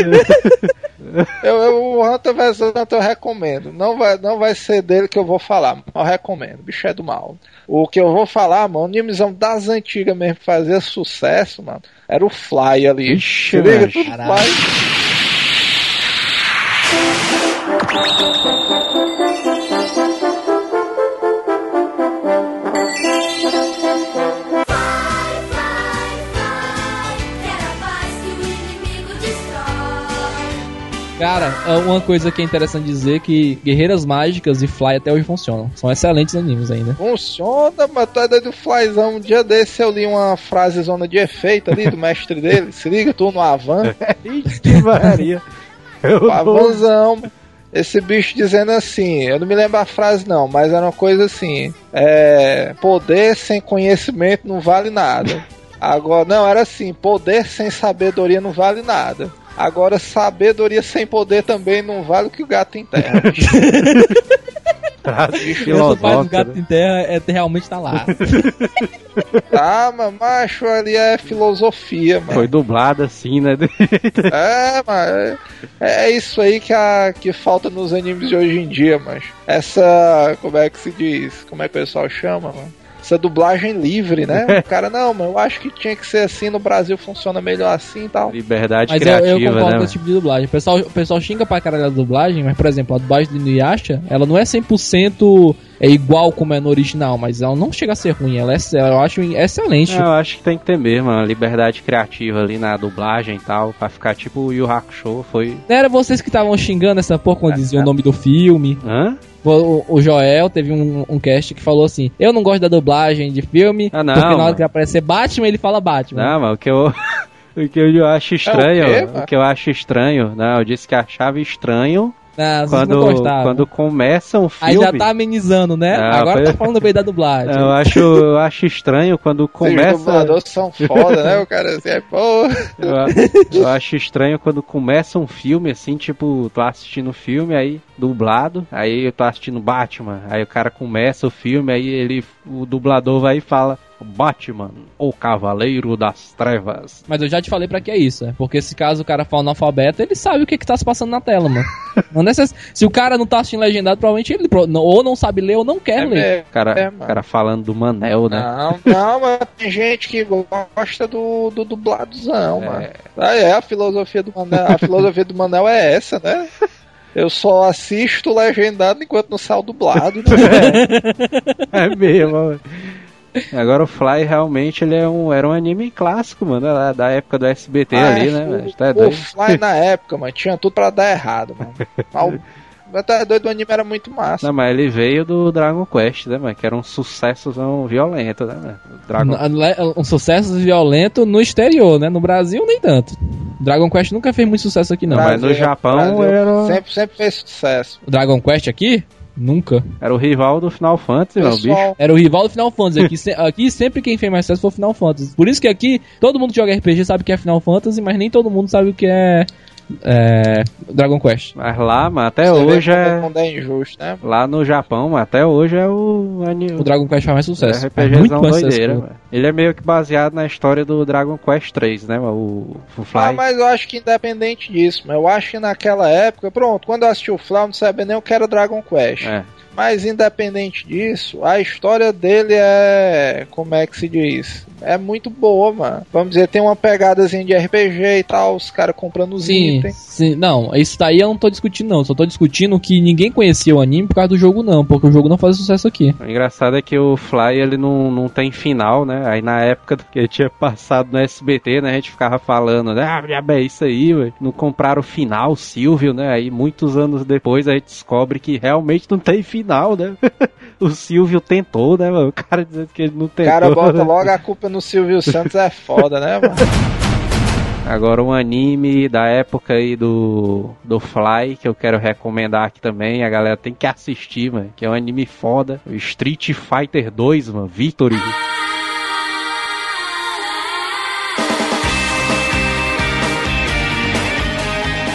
Eu, eu, o Hunter vs Hunter eu recomendo. Não vai, não vai ser dele que eu vou falar, mas eu recomendo. O bicho é do mal. O que eu vou falar, mano, animizão das antigas mesmo que fazia sucesso, mano, era o Fly ali. Ixi, liga, tudo. Fly. Cara, é uma coisa que é interessante dizer que Guerreiras Mágicas e Fly até hoje funcionam. São excelentes animes ainda. Funciona, mas tu é doido do Flyzão. Um dia desse eu li uma frase zona de efeito ali do mestre dele. Se liga, tu no Avan. Ixi, que tô... Avanzão. Esse bicho dizendo assim, eu não me lembro a frase não, mas era uma coisa assim, é, poder sem conhecimento não vale nada. Agora, não, era assim, poder sem sabedoria não vale nada. Agora, sabedoria sem poder também não vale o que o gato enterra. frase Essa parte do filosófica. gato né? em terra é, realmente tá lá. tá, mas macho ali é filosofia, mano. Foi dublado assim, né? É, mas é, é isso aí que, a, que falta nos animes de hoje em dia, mas essa. Como é que se diz? Como é que o pessoal chama, mano? Essa dublagem livre, né? O cara, não, mas eu acho que tinha que ser assim, no Brasil funciona melhor assim e tal. Liberdade Mas eu, criativa, eu concordo né? com esse tipo de dublagem. O pessoal, o pessoal xinga pra caralho a dublagem, mas, por exemplo, a dublagem do Inuyasha, ela não é 100% é igual como é no original, mas ela não chega a ser ruim. Ela é, eu acho excelente. Não, eu acho que tem que ter mesmo uma liberdade criativa ali na dublagem e tal, pra ficar tipo o Yu Hakusho, foi... Não era vocês que estavam xingando essa porra quando diziam o nome do filme. Hã? O, o Joel teve um, um cast que falou assim: Eu não gosto da dublagem de filme, Ah, não, porque na hora mano. que aparecer Batman, ele fala Batman. Não, mas o que eu... O que eu acho estranho, quê, o mano? que eu acho estranho, não, eu disse que achava estranho Ah, vocês quando, não gostavam. quando começa um Aí filme. já tá amenizando, né? Ah, Agora foi- tá falando bem da dublagem. Eu acho, eu acho estranho quando Os começa. dubladores são foda, né? O cara assim, é, pô. Eu, eu acho estranho quando começa um filme assim, tipo, tô assistindo o filme aí, dublado, aí eu tô assistindo Batman, aí o cara começa o filme, aí ele, o dublador vai e fala, Batman, o Cavaleiro das Trevas. Mas eu já te falei pra que é isso, é porque se caso o cara for analfabeto, ele sabe o que que tá se passando na tela, mano. Não necess... Se o cara não tá assistindo legendado, provavelmente ele ou não sabe ler ou não quer ler. É, O cara, É, cara falando do Manel, né? Não, não, mas tem gente que gosta do, do dubladozão, É. mano. Ah, é, a filosofia do Manel, a filosofia do Manel é essa, né? Eu só assisto legendado enquanto não sai o dublado, né? É mesmo, mano. Agora o Fly realmente ele é um, era um anime clássico, mano, lá da época do SBT ali, Ah, né? o-? Tá o. Fly na época, mano, tinha tudo pra dar errado, mano. Mas o- Até doido, o anime era muito massa. Não, mas ele veio do Dragon Quest, né, mano? Que era um sucessozão violento, né, mano? Dragon Um- Um sucesso violento no exterior, né? No Brasil, nem tanto. Dragon Quest nunca fez muito sucesso aqui, não. Não, mas no Japão Brasil era- Sempre, sempre fez sucesso. O Dragon Quest aqui? Nunca. Era o rival do Final Fantasy, meu bicho. Era o rival do Final Fantasy. Aqui, se- aqui sempre quem fez mais sucesso foi o Final Fantasy. Por isso que aqui todo mundo que joga RPG sabe o que é Final Fantasy, mas nem todo mundo sabe o que é, é, Dragon Quest. Mas lá, mano, até você hoje é. mundo é injusto, né? Lá no Japão, mano, até hoje é o. O Dragon Quest faz mais sucesso. É Faz RPGzão mais sucesso doideira, que o- mano. Ele é meio que baseado na história do Dragon Quest 3, né, mano? O, o Fly. Ah, mas eu acho que independente disso, mas eu acho que naquela época, pronto, quando eu assisti o Fly, eu não sabia nem o que era Dragon Quest. É. Mas independente disso, a história dele é. Como é que se diz? É muito boa, mano. Vamos dizer, tem uma pegadazinha de RPG e tal, os caras comprando os Sim, itens. sim, não, isso daí eu não tô discutindo não, só tô discutindo que ninguém conhecia o anime por causa do jogo não, porque o jogo não fazia sucesso aqui. O engraçado é que o Fly ele não, não tem final, né? Aí na época que ele tinha passado no SBT, né? A gente ficava falando, né? Ah, diabo, é isso aí, velho. Não compraram o final, Silvio, né? Aí muitos anos depois a gente descobre que realmente não tem final, né? o Silvio tentou, né, mano? O cara dizendo que ele não O tentou. cara bota logo a culpa no Silvio Santos, é foda, né, mano? Agora um anime da época aí do, do Fly, que eu quero recomendar aqui também, a galera tem que assistir, mano, que é um anime foda, o Street Fighter 2, mano, Victory.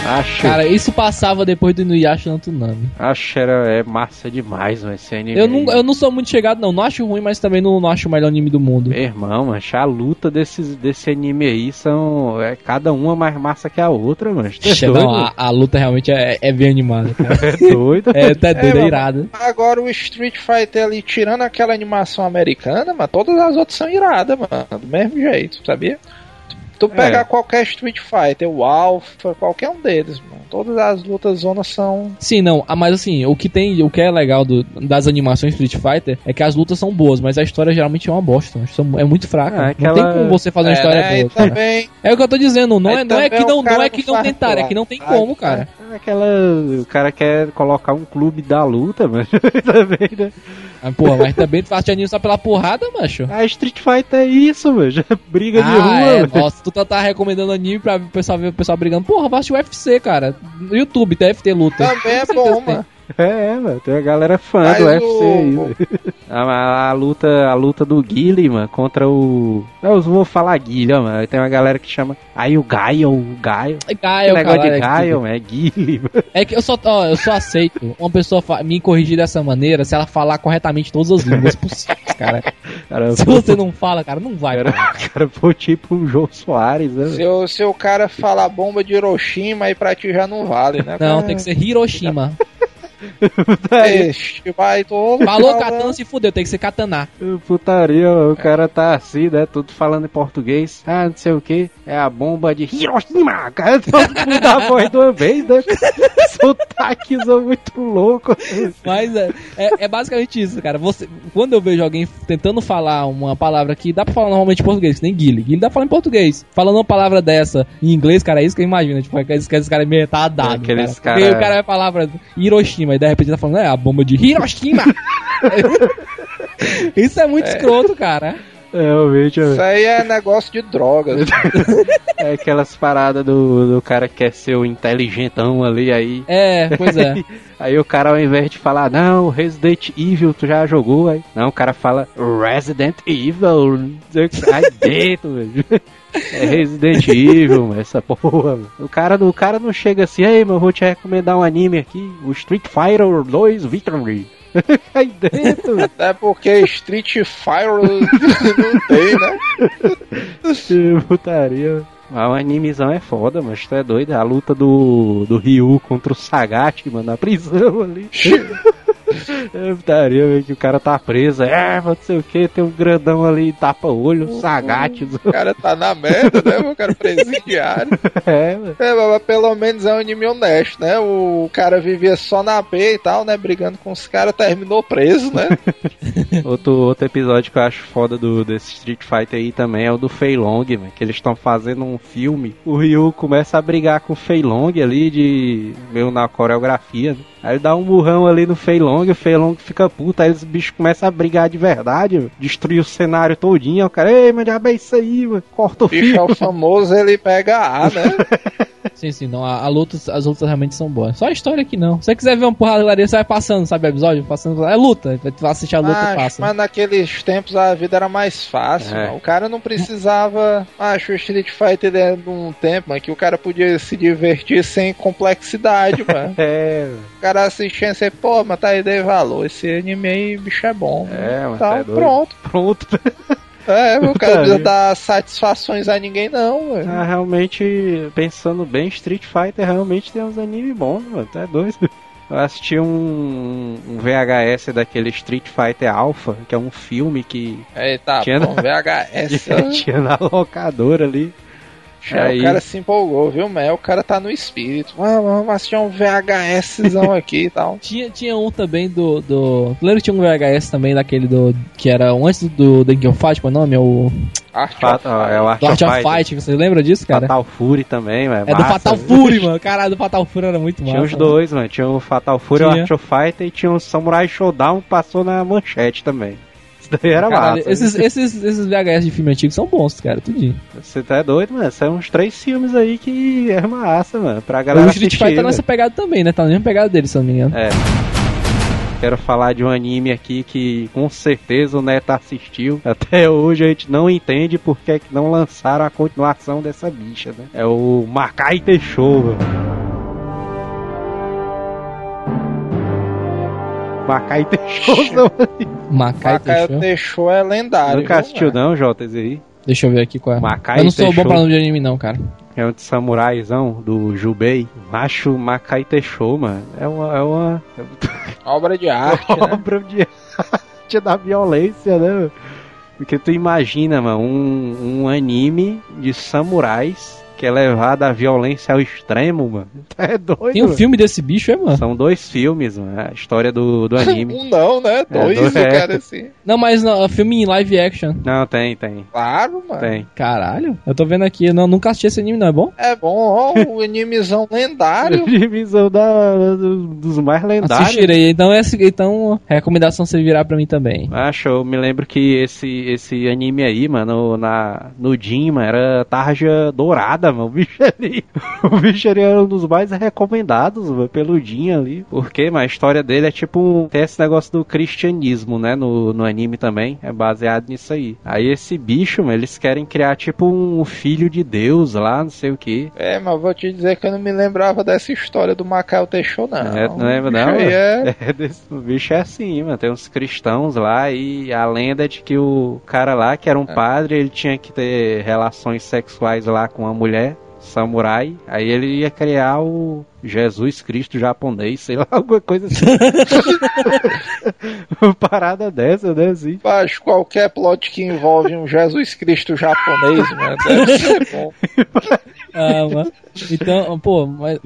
Acho, Cara, isso passava depois do Inuyasha no Tsunami. acho era, é massa demais, mano, esse anime. Eu não, eu não sou muito chegado não, não acho ruim, mas também não, não acho o melhor anime do mundo. Meu irmão, mano, a luta desses, desse anime aí são. É cada uma mais massa que a outra, mano. É não, a, a luta realmente é, é bem animada, cara. É doido? É, tá doido, é, mano. irado. Agora o Street Fighter ali, tirando aquela animação americana, mas todas as outras são iradas, mano. Do mesmo jeito, sabia? Tu pegar É. qualquer Street Fighter, o Alpha, qualquer um deles, mano. Todas as lutas zonas são. Sim, não, ah, mas assim, o que tem, o que é legal do- das animações Street Fighter é que as lutas são boas, mas a história geralmente é uma bosta. É muito fraca. Ah, Não aquela- tem como você fazer uma É, história né? boa. Também. É o que eu tô dizendo, não Aí é, não é que não, não é que não não faz tentaram, é que não tem como, cara. É Aquela. O cara quer colocar um clube da luta, mano. Também, né? Ah, porra, mas também tu faz de anime só pela porrada, macho. A Street Fighter é isso, mano. Briga de Ah, rua, é, mano. nossa, tu tá, tá recomendando anime pra o pessoal ver o pessoal brigando. Porra, vai assistir o UFC, cara. No YouTube, deve ter luta. Também é bom, mano. É, mano. Tem uma galera fã Mas do o- UFC aí. A, a luta, a luta do Guile, mano, contra o. Eu vou falar Guile, ó, mano. Tem uma galera que chama. Aí o Gaio, o Gaio. É Que Gaio, negócio cara, de é, Gaio. É Guile, mano. É que eu só, ó, eu só aceito uma pessoa me corrigir dessa maneira se ela falar corretamente todas as línguas possíveis, cara. Cara, Se você não fala, cara, não vai. cara, cara. cara foi tipo o João Soares, né? Se o, se o cara falar bomba de Hiroshima, aí pra ti já não vale, né? Não, tem que ser Hiroshima. Este vai todo. Falou katana, se fudeu, tem que ser katana. Putaria, o cara tá assim, né? Tudo falando em português. Ah, não sei o que. É a bomba de Hiroshima. Cara, todo mundo dá a voz de uma vez, né? Sotaquezão muito louco. Mas é, é, é basicamente isso, cara. Você, quando eu vejo alguém tentando falar uma palavra que dá pra falar normalmente em português, que nem Guile. Guile dá pra falar em português. Falando uma palavra dessa em inglês, cara, é isso que eu imagino. Tipo, esse, esse cara é meio. É, aqueles cara. Cara- o cara vai falar pra Hiroshima e de repente ele tá falando, é a bomba de Hiroshima. isso é muito escroto, cara. É, realmente, Isso aí é negócio de drogas. é aquelas paradas do, do cara que quer ser o inteligentão ali, aí. É, pois é. Aí o cara, ao invés de falar, não, Resident Evil, tu já jogou? Aí, não, o cara fala Resident Evil. Aí dentro, velho. É Resident Evil, mano, essa porra. mano. O cara, o cara não chega assim, ei, mas eu vou te recomendar um anime aqui, o Street Fighter 2 Victory. Aí dentro, É porque Street Fire não tem, né? que putaria. Ah, o animezão é foda, mas tu é doido. A luta do, do Ryu contra o Sagat, mano, na prisão ali. É putaria, velho, que o cara tá preso. É, não sei o que, tem um grandão ali, tapa olho, Sagat. O cara tá na merda, né? O cara presidiário. É, mano. É, mas pelo menos é um anime honesto, né? O cara vivia só na B e tal, né? Brigando com os caras, terminou preso, né? Outro, outro episódio que eu acho foda do, desse Street Fighter aí também é o do Fei Long, mano, que eles estão fazendo um filme. O Ryu começa a brigar com o Fei Long ali, de meio na coreografia, né? Aí dá um burrão ali no Fei Long, o Fei Long fica puto, aí os bichos começam a brigar de verdade, destruir o cenário todinho, o cara, ei, mas diabo é isso aí, mano, corta o O bicho é fio. o famoso, ele pega A, né? Sim, sim, não. A, a lutas, as lutas realmente são boas. Só a história aqui não. Se você quiser ver uma porradaria, você vai passando, sabe, o episódio? Passando. É luta. Tu vai assistir a luta e Mas, passa. mas naqueles tempos a vida era mais fácil, É. mano. O cara não precisava. Acho o Street Fighter é de um tempo, mano, que o cara podia se divertir sem complexidade, mano. É. O cara assistia e você, pô, mas tá aí, dei valor. Esse anime aí, bicho é bom. É, mano, Tá, tá doido. pronto. pronto. É, o cara não dar satisfações a ninguém, não, velho. Ah, realmente, pensando bem, Street Fighter realmente tem uns animes bons, mano. Tá doido. Eu assisti um, um VHS daquele Street Fighter Alpha, que é um filme que Eita, Tinha pô, VHS. ó. tinha na locadora ali. É, Aí- O cara se empolgou, viu, Mel? O cara tá no espírito. Vamos, vamos assistir um VHSzão aqui e tal. Tinha, tinha um também do. do... Tu lembra que tinha um VHS também daquele do. Que era um antes do of Fight, qual é o nome? É o. Art Fatal, of é o Art, Do Art of Fighter. Fight, você lembra disso, cara? Fatal Fury também, mano. é do Fatal Fury, mano. Caralho, do Fatal Fury era muito massa. Tinha os dois, mano. Tinha o Fatal Fury, o Tinha. Art of Fighter e tinha o Samurai Showdown que passou na manchete também. Isso daí era Caralho, massa. esses, esses, esses VHS de filme antigo são bons, cara, tudinho. Você tá doido, mano? São uns três filmes aí que é massa, mano. Pra O galera Street assistir, Fighter tá nessa pegada também, né? Tá na mesma pegada dele, se eu não me engano. É. Quero falar de um anime aqui que com certeza o Neto assistiu. Até hoje a gente não entende por que, é que não lançaram a continuação dessa bicha, né? É o Makai Show, mano. Não. Makai Macaio Teixeira. é lendário. Nunca assistiu não, Jota, esse aí? Deixa eu ver aqui qual é. Makai eu não sou bom Teixeira. pra nome de anime, não, cara. É um de samuraizão do Jubei. Macho Makai Show, mano. É uma, é uma, Obra de arte, né? obra de arte da violência, né? mano? Porque tu imagina, mano, um, um anime de samurais que é levado à violência ao extremo, mano. É doido. Tem um mano. filme desse bicho, é, mano? São dois filmes, mano. A história do, do anime. Um não, né? Dois, dois, o é. cara assim. Não, mas não, é filme em live action. Não, tem, tem. Claro, mano. Tem. Caralho. Eu tô vendo aqui, eu não, nunca assisti esse anime, não é bom? É bom, ó, o animezão lendário. Divisão da, do- dos mais lendários. Assistirei. Então, essa, então, recomendação você virar pra mim também. Acho, eu me lembro que esse, esse anime aí, mano, na, no Jim, mano, era tarja dourada, mano. O bicho ali. O bicho ali era um dos mais recomendados, mano, Jim ali. Porque, mano, a história dele é tipo um. Tem esse negócio do cristianismo, né? No, no anime também. É baseado nisso aí. Aí esse bicho, mano, eles querem criar tipo um filho de Deus lá, não sei o que. É, mas vou te dizer que eu não me lembrava dessa história do Macau Teixou, não. É, não lembra O não? É... É desse- o bicho é assim, mano. Tem uns cristãos lá e a lenda é de que o cara lá, que era um padre, ele tinha que ter relações sexuais lá com uma mulher samurai. Aí ele ia criar o Jesus Cristo japonês, sei lá, alguma coisa assim. Uma parada dessa, né, assim. Acho qualquer plot que envolve um Jesus Cristo japonês, mano, deve ser bom. Ah, mano. Então, pô, mas,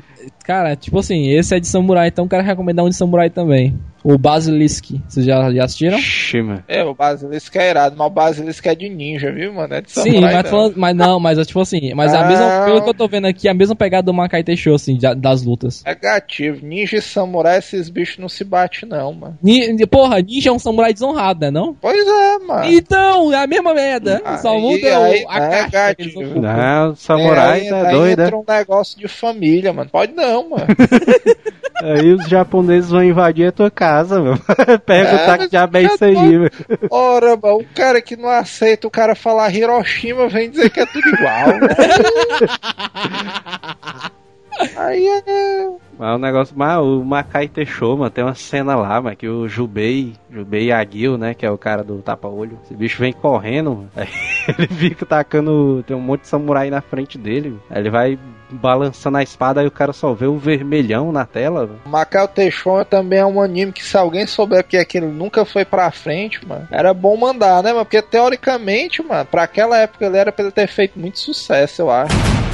cara, tipo assim, esse é de samurai, então eu quero recomendar um de samurai também. O Basilisk. Vocês já, já assistiram? Ixi, mano. É, o Basilisco é irado, mas o Basilisco é de ninja, viu, mano? É de Sim, samurai, mas, não. falando, mas não, mas é tipo assim, mas a mesma, pelo que eu tô vendo aqui, a mesma pegada do Makai Teixeira, assim, das lutas. É gativo. Ninja e samurai, esses bichos não se batem, não, mano. Ni, porra, ninja é um samurai desonrado, né, não? Pois é, mano. Então, é a mesma merda. Só Aí- muda o- aí- a é caixa. ocupam. Não, samurai É, tá aí doido, né? Negócio de família, mano. Pode não, mano. Aí os japoneses vão invadir a tua casa, meu. Pega É, o taco mas de é isso aí, meu. Ora, mano, o cara que não aceita o cara falar Hiroshima vem dizer que é tudo igual. Aí é. Mas o negócio, mas o Makai Techou, mano, tem uma cena lá, mano, que o Jubei, Jubei Aguil, né, que é o cara do tapa-olho, esse bicho vem correndo, mano, aí ele fica tacando, tem um monte de samurai na frente dele, aí ele vai balançando a espada, aí o cara só vê o vermelhão na tela, mano. Macau Teixeira também é um anime que se alguém souber que aquilo nunca foi pra frente, mano, era bom mandar, né, mano? Porque teoricamente, mano, pra aquela época ele era pra ele ter feito muito sucesso, eu acho.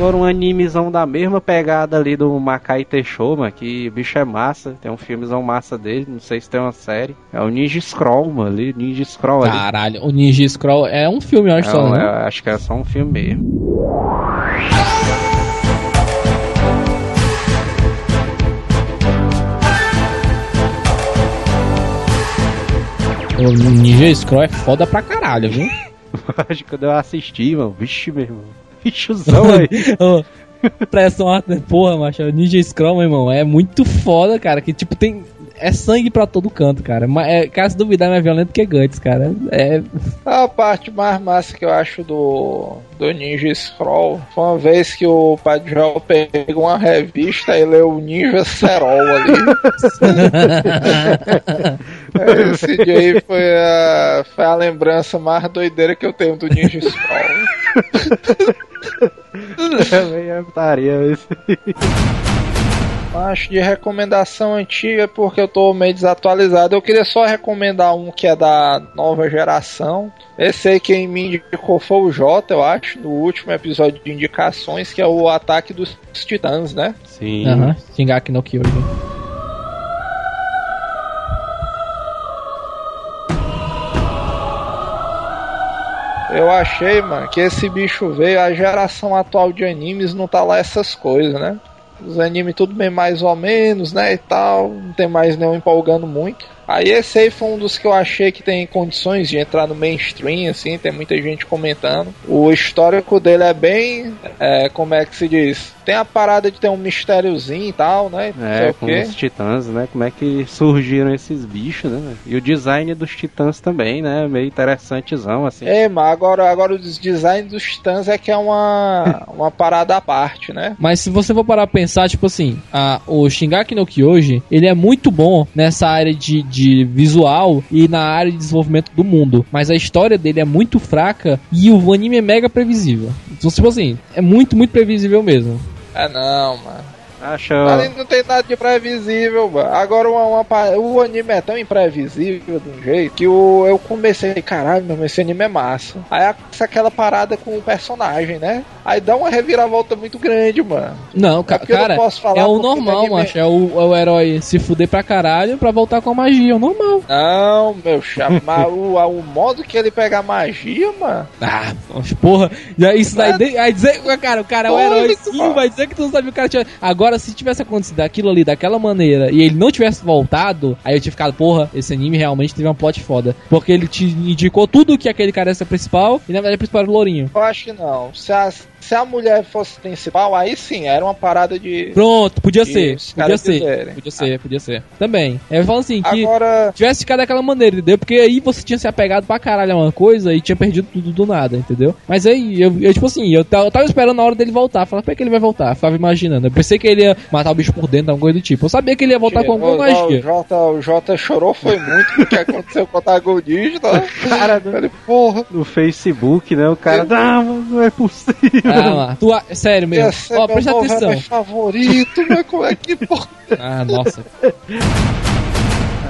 Agora um animezão da mesma pegada ali do Makai Techou, mano, que o bicho é massa, tem um filmezão massa dele, não sei se tem uma série. É o Ninja Scroll, mano, ali, Ninja Scroll ali. Caralho, o Ninja Scroll é um filme, eu acho só, Não, né? é- acho que é só um filme mesmo. O Ninja Scroll é foda pra caralho, viu? acho que quando eu assisti, mano, vixe, meu irmão. Bichozão aí. Ô, Pressão alta, porra, macho. Ninja Scroll, meu irmão, é muito foda, cara. Que tipo, tem. É sangue pra todo canto, cara. Mas, é, cara, se duvidar, é mais violento que Guts, cara. É. A parte mais massa que eu acho do, do Ninja Scroll foi uma vez que o Padjol pegou uma revista e leu o Ninja Serol ali. Esse dia aí foi a, foi a lembrança mais doideira que eu tenho do Ninja Scroll. É putaria esse. Acho de recomendação antiga porque eu tô meio desatualizado. Eu queria só recomendar um que é da nova geração. Esse aí quem me indicou foi o Jota, eu acho, no último episódio de indicações, que é o Ataque dos Titãs, né? Sim. Aham. Shingaki no Kyojin. Eu achei, mano, que esse bicho veio, a geração atual de animes não tá lá essas coisas, né? Os animes tudo bem mais ou menos, né, e tal, não tem mais nenhum empolgando muito. Aí esse aí foi um dos que eu achei que tem condições de entrar no mainstream, assim, tem muita gente comentando. O histórico dele é bem, é, como é que se diz? Tem a parada de ter um mistériozinho e tal, né? não sei É, o com quê. os titãs, né? Como é que surgiram esses bichos, né? E o design dos titãs também, né? Meio interessantezão, assim. É, mas agora, agora os designs dos titãs é que é uma, uma parada à parte, né? Mas se você for parar pra pensar, tipo assim, a, o Shingaki no Kyoji, ele é muito bom nessa área de, de visual e na área de desenvolvimento do mundo. Mas a história dele é muito fraca e o anime é mega previsível. Então, tipo assim, é muito, muito previsível mesmo. É não, mano. Acha. Ali não tem nada de previsível, mano. Agora uma, uma o anime é tão imprevisível de um jeito que o, eu comecei, caralho, meu, esse anime é massa. Aí acontece aquela parada com o personagem, né? Aí dá uma reviravolta muito grande, mano. Não, ca- porque eu não cara, posso falar é o normal, anime- macho. É o, é o herói se fuder pra caralho pra voltar com a magia, é o normal. Não, meu chapa, o, o modo que ele pega a magia, mano. Ah, porra, já isso daí. de- Aí dizer, cara, o cara é o herói sim, vai dizer que tu não sabe o cara tinha. Agora, se tivesse acontecido aquilo ali daquela maneira e ele não tivesse voltado, aí eu tinha ficado, porra, esse anime realmente teve uma plot foda. Porque ele te indicou tudo que aquele cara ia ser principal e na verdade o principal era o Lourinho. Eu acho que não. Se a, se a mulher fosse principal, aí sim, era uma parada de. Pronto, podia Isso, ser, podia ser, podia ser, podia ser. Também. Eu falo assim, que Agora. tivesse ficado daquela maneira, entendeu? Porque aí você tinha se apegado pra caralho a uma coisa e tinha perdido tudo do nada, entendeu? Mas aí, eu, eu, tipo assim, eu, eu tava esperando a hora dele voltar. Falei, pra que ele vai voltar? Ficava imaginando. Eu pensei que ele ia matar o bicho por dentro, alguma coisa do tipo. Eu sabia que ele ia voltar com alguma o, o, magia. Jota, o Jota chorou foi muito com o que aconteceu com o antagonista. né? Cara, Ele, porra, no Facebook, né? O cara, não, não é possível. Ah, mano, tu, a- sério mesmo. ser Ó, meu presta atenção. favorito, mas como é que porra? Ah, nossa.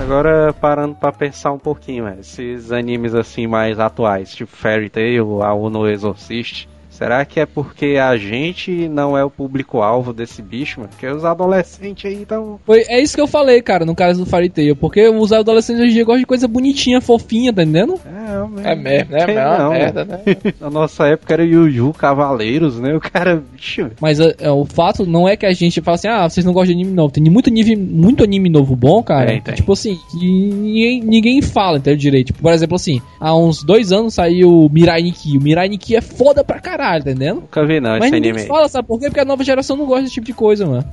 Agora, parando pra pensar um pouquinho, né? esses animes assim mais atuais, tipo Fairy Tail, a Uno Exorcist, será que é porque a gente não é o público-alvo desse bicho, mano? Porque os adolescentes aí estão. É isso que eu falei, cara, no caso do Fairy Tail. Porque os adolescentes hoje em dia gostam de coisa bonitinha, fofinha, tá entendendo? É, É mesmo, né? É não, merda, né? Na nossa época era Yu Cavaleiros, né? O cara, bicho, Mas é, é, o fato não é que a gente fala assim, ah, vocês não gostam de anime novo. Tem muito anime, muito anime novo bom, cara. Tem. Tipo assim, que ninguém, ninguém fala, entendeu? Direito. Tipo, por exemplo, assim, há uns dois anos saiu o Mirai Nikki. O Mirai Nikki é foda pra caralho, tá entendendo? nunca vi não Mas esse ninguém anime. fala, sabe por quê? Porque a nova geração não gosta desse tipo de coisa, mano.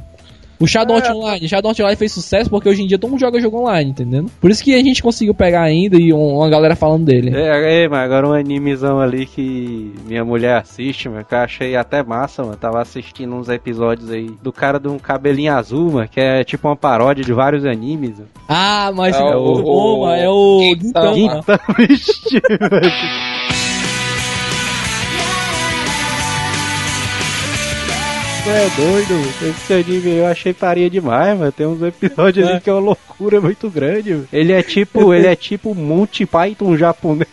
O Shadow É. Online, Shadow Online fez sucesso porque hoje em dia todo mundo joga jogo online, entendendo? Por isso que a gente conseguiu pegar ainda e um- uma galera falando dele. É, é, mas agora um animezão ali que minha mulher assiste, mano, que eu achei até massa, mano. Tava assistindo uns episódios aí do cara de um cabelinho azul, mano, que é tipo uma paródia de vários animes. mano. Ah, mas É é o- o, o- Oma, é o Gintama. Gintama. É doido, esse anime eu achei faria demais, mano. Tem uns episódios É. ali que é uma loucura muito grande. mano. Ele é tipo, ele é tipo Monty Python japonês.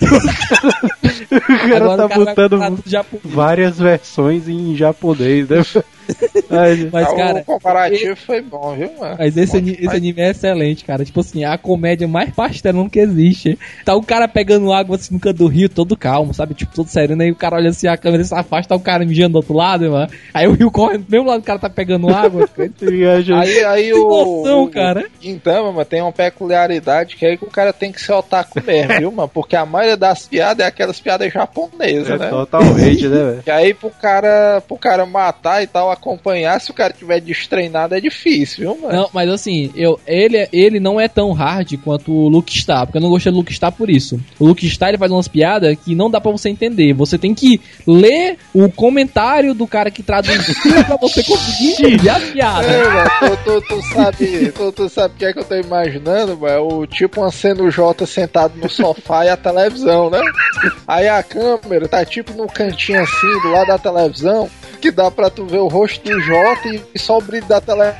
o cara Agora tá o cara botando japonês. várias versões em japonês, né? Ai, Mas, Ah, cara, o comparativo foi bom, viu, mano? Mas esse, esse anime é excelente, cara. Tipo assim, a comédia mais pastelão que existe. Tá o cara pegando água assim no canto do rio, todo calmo, sabe? Tipo, todo sereno. Aí o cara olha assim, a câmera se afasta, tá o cara mijando do outro lado, mano. Aí o rio corre do mesmo lado que o cara tá pegando água. Aí, aí Que o. noção, o- cara. Então, mano, tem uma peculiaridade que aí que o cara tem que ser otaku mesmo, viu, mano? Porque a maioria das piadas é aquelas piadas japonesas, É né? totalmente, né, velho? E aí pro cara, pro cara matar e tal, acompanhar, se o cara tiver destreinado é difícil, viu, mano? Não, mas assim, eu, ele, ele não é tão hard quanto o Luke Star, porque eu não gostei do Luke Star por isso. O Luke Star ele faz umas piadas que não dá pra você entender. Você tem que ler o comentário do cara que traduziu pra você conseguir entender a piada. É, mano, tu, tu, tu sabe, tu, tu sabe o que é que eu tô imaginando, mano? É o tipo uma cena J sentado no sofá e a televisão, né? Aí a câmera tá tipo no cantinho assim, do lado da televisão, que dá pra tu ver o rosto do Jota e, só o brilho da televisão.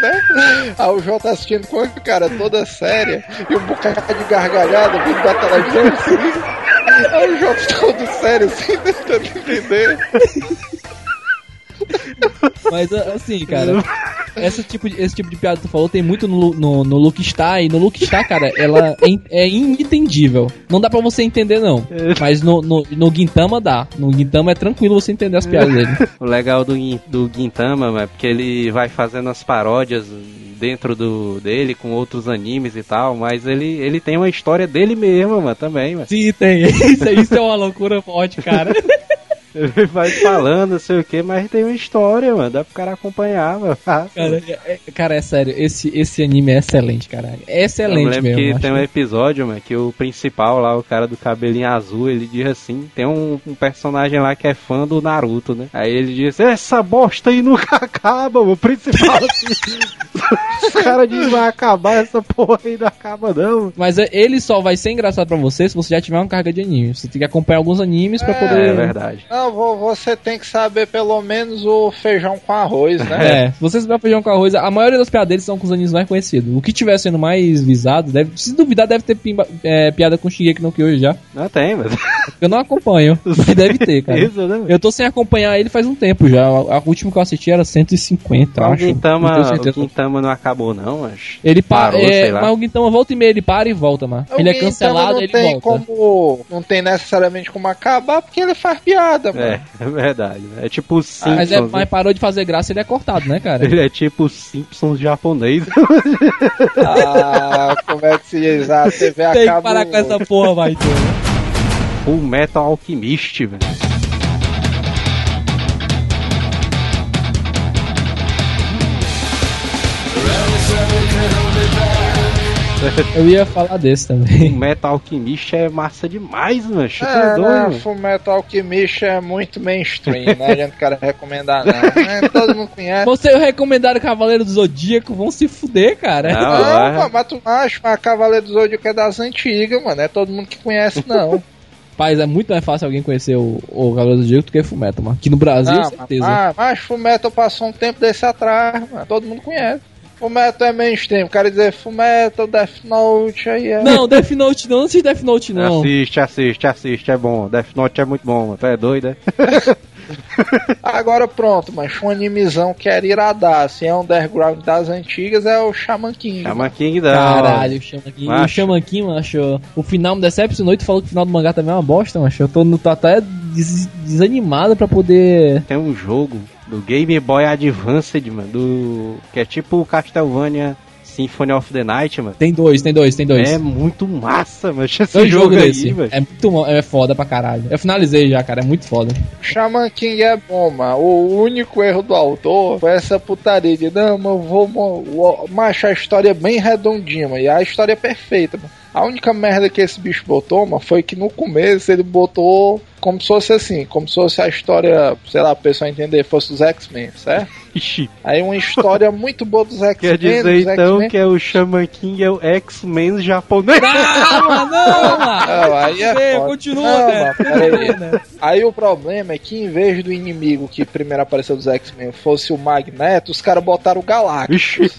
né? Aí o Jota assistindo com a cara toda séria e um bocado de gargalhada vindo da televisão assim. Aí o Jota todo sério assim, tentando entender. Mas assim, cara, esse tipo, de, esse tipo de piada que tu falou tem muito no, no, no Luke Star, e no Luke Star, cara, ela é, é inentendível. Não dá pra você entender, não. Mas no, no, no Gintama dá. No Gintama é tranquilo você entender as piadas dele. O legal do, do Gintama, mano, é porque ele vai fazendo as paródias dentro do dele com outros animes e tal, mas ele, ele tem uma história dele mesmo, mano, também, mano. Sim, tem. Isso, isso é uma loucura forte, cara. Ele vai falando, não sei o que, mas tem uma história, mano, dá pro cara acompanhar, mano. Cara, é, é- cara, é sério, esse, esse anime é excelente, cara. É Eu excelente lembro mesmo. que acho tem um episódio, mano, que o principal lá, o cara do cabelinho azul, ele diz assim, tem um, um personagem lá que é fã do Naruto, né? Aí ele diz, essa bosta aí nunca acaba, mano, o principal assim. Os caras dizem, vai acabar essa porra aí, não acaba não. Mas é- ele só vai ser engraçado pra você se você já tiver uma carga de anime. Você tem que acompanhar alguns animes pra É, poder. É verdade. Não, vo- você tem que saber pelo menos o feijão com arroz, né? É, se você souber feijão com arroz, a maioria das piadas deles são com os animes mais conhecidos. O que tiver sendo mais visado, deve, se duvidar, deve ter pimba- é, piada com Shingeki no Kyojin já. Não tem, mas... Eu não acompanho, deve ter, cara. Isso, né? Eu tô sem acompanhar ele faz um tempo já. A, a última que eu assisti era 150, O acho. Não tenho o certeza. Gintama não acabou não, mas... Ele para, Parou, é, sei lá. mas o Gintama volta e meia, ele para e volta, mano. Ele é cancelado, não ele tem volta. como Não tem necessariamente como acabar, porque ele faz piada, mano. É, é verdade. né? É tipo os Simpsons. Mas, é, né? mas parou de fazer graça, ele é cortado, né, cara? Ele é tipo os Simpsons japonês. Ah, como é que se diz? A TV Tem que acaba. parar com essa porra, vai, então. Full Metal Alchemist, velho. Eu ia falar desse também. Metal Alchemist é massa demais, mano. Chuta É, doido, né? mano. Full Metal Alchemist é muito mainstream, né? A gente não quer recomendar, não. É, todo mundo conhece. Você recomendar o Cavaleiro do Zodíaco, vão se fuder, cara. Não, Não, é. mas tu acha, mas Cavaleiro do Zodíaco é das antigas, mano. É todo mundo que conhece, não. Paz, é muito mais fácil alguém conhecer o, o Cavaleiro do Zodíaco do que Fullmetal, mano. Aqui no Brasil, Não, certeza. Mas, mas Fullmetal passou um tempo desse atrás, mano. Todo mundo conhece. Fullmetal é mainstream. Quero dizer, Fullmetal, Death Note, aí é. Não, Death Note não, não assiste Death Note não. Assiste, assiste, assiste, é bom. Death Note é muito bom, mano. Tu é doido, é? Agora pronto, mas um animezão que era iradaço e é underground das antigas é o Shaman King. Chama King da. Caralho, o Shaman King. O Macho. Shaman King, macho. O final me decepcionou e tu falou que o final do mangá também é uma bosta, macho. Eu tô, no- tô até des- desanimado pra poder. Tem um jogo do Game Boy Advanced, mano. Do... Que é tipo o Castlevania Symphony of the Night, mano. Tem dois, tem dois, tem dois. É muito massa, mano. Esse jogo jogos aí, desse. velho. É muito é foda pra caralho. Eu finalizei já, cara. É muito foda. Shaman King é bom, mano. O único erro do autor foi essa putaria de não, mas eu vou. mo- o- Macho, a história é bem redondinha, mano. E a história é perfeita, mano. A única merda que esse bicho botou, mano, foi que no começo ele botou como se fosse assim, como se fosse a história, sei lá, a pessoa entender, fosse dos X-Men, certo? Ixi, Aí uma história muito boa dos X-Men. quer dizer dos então que é o Shaman King é o X-Men japonês. Calma, não, mano. Não, aí é continua, Não, né? mano, peraí. Aí o problema é que em vez do inimigo que primeiro apareceu dos X-Men fosse o Magneto, os caras botaram o Galactus. Ixi,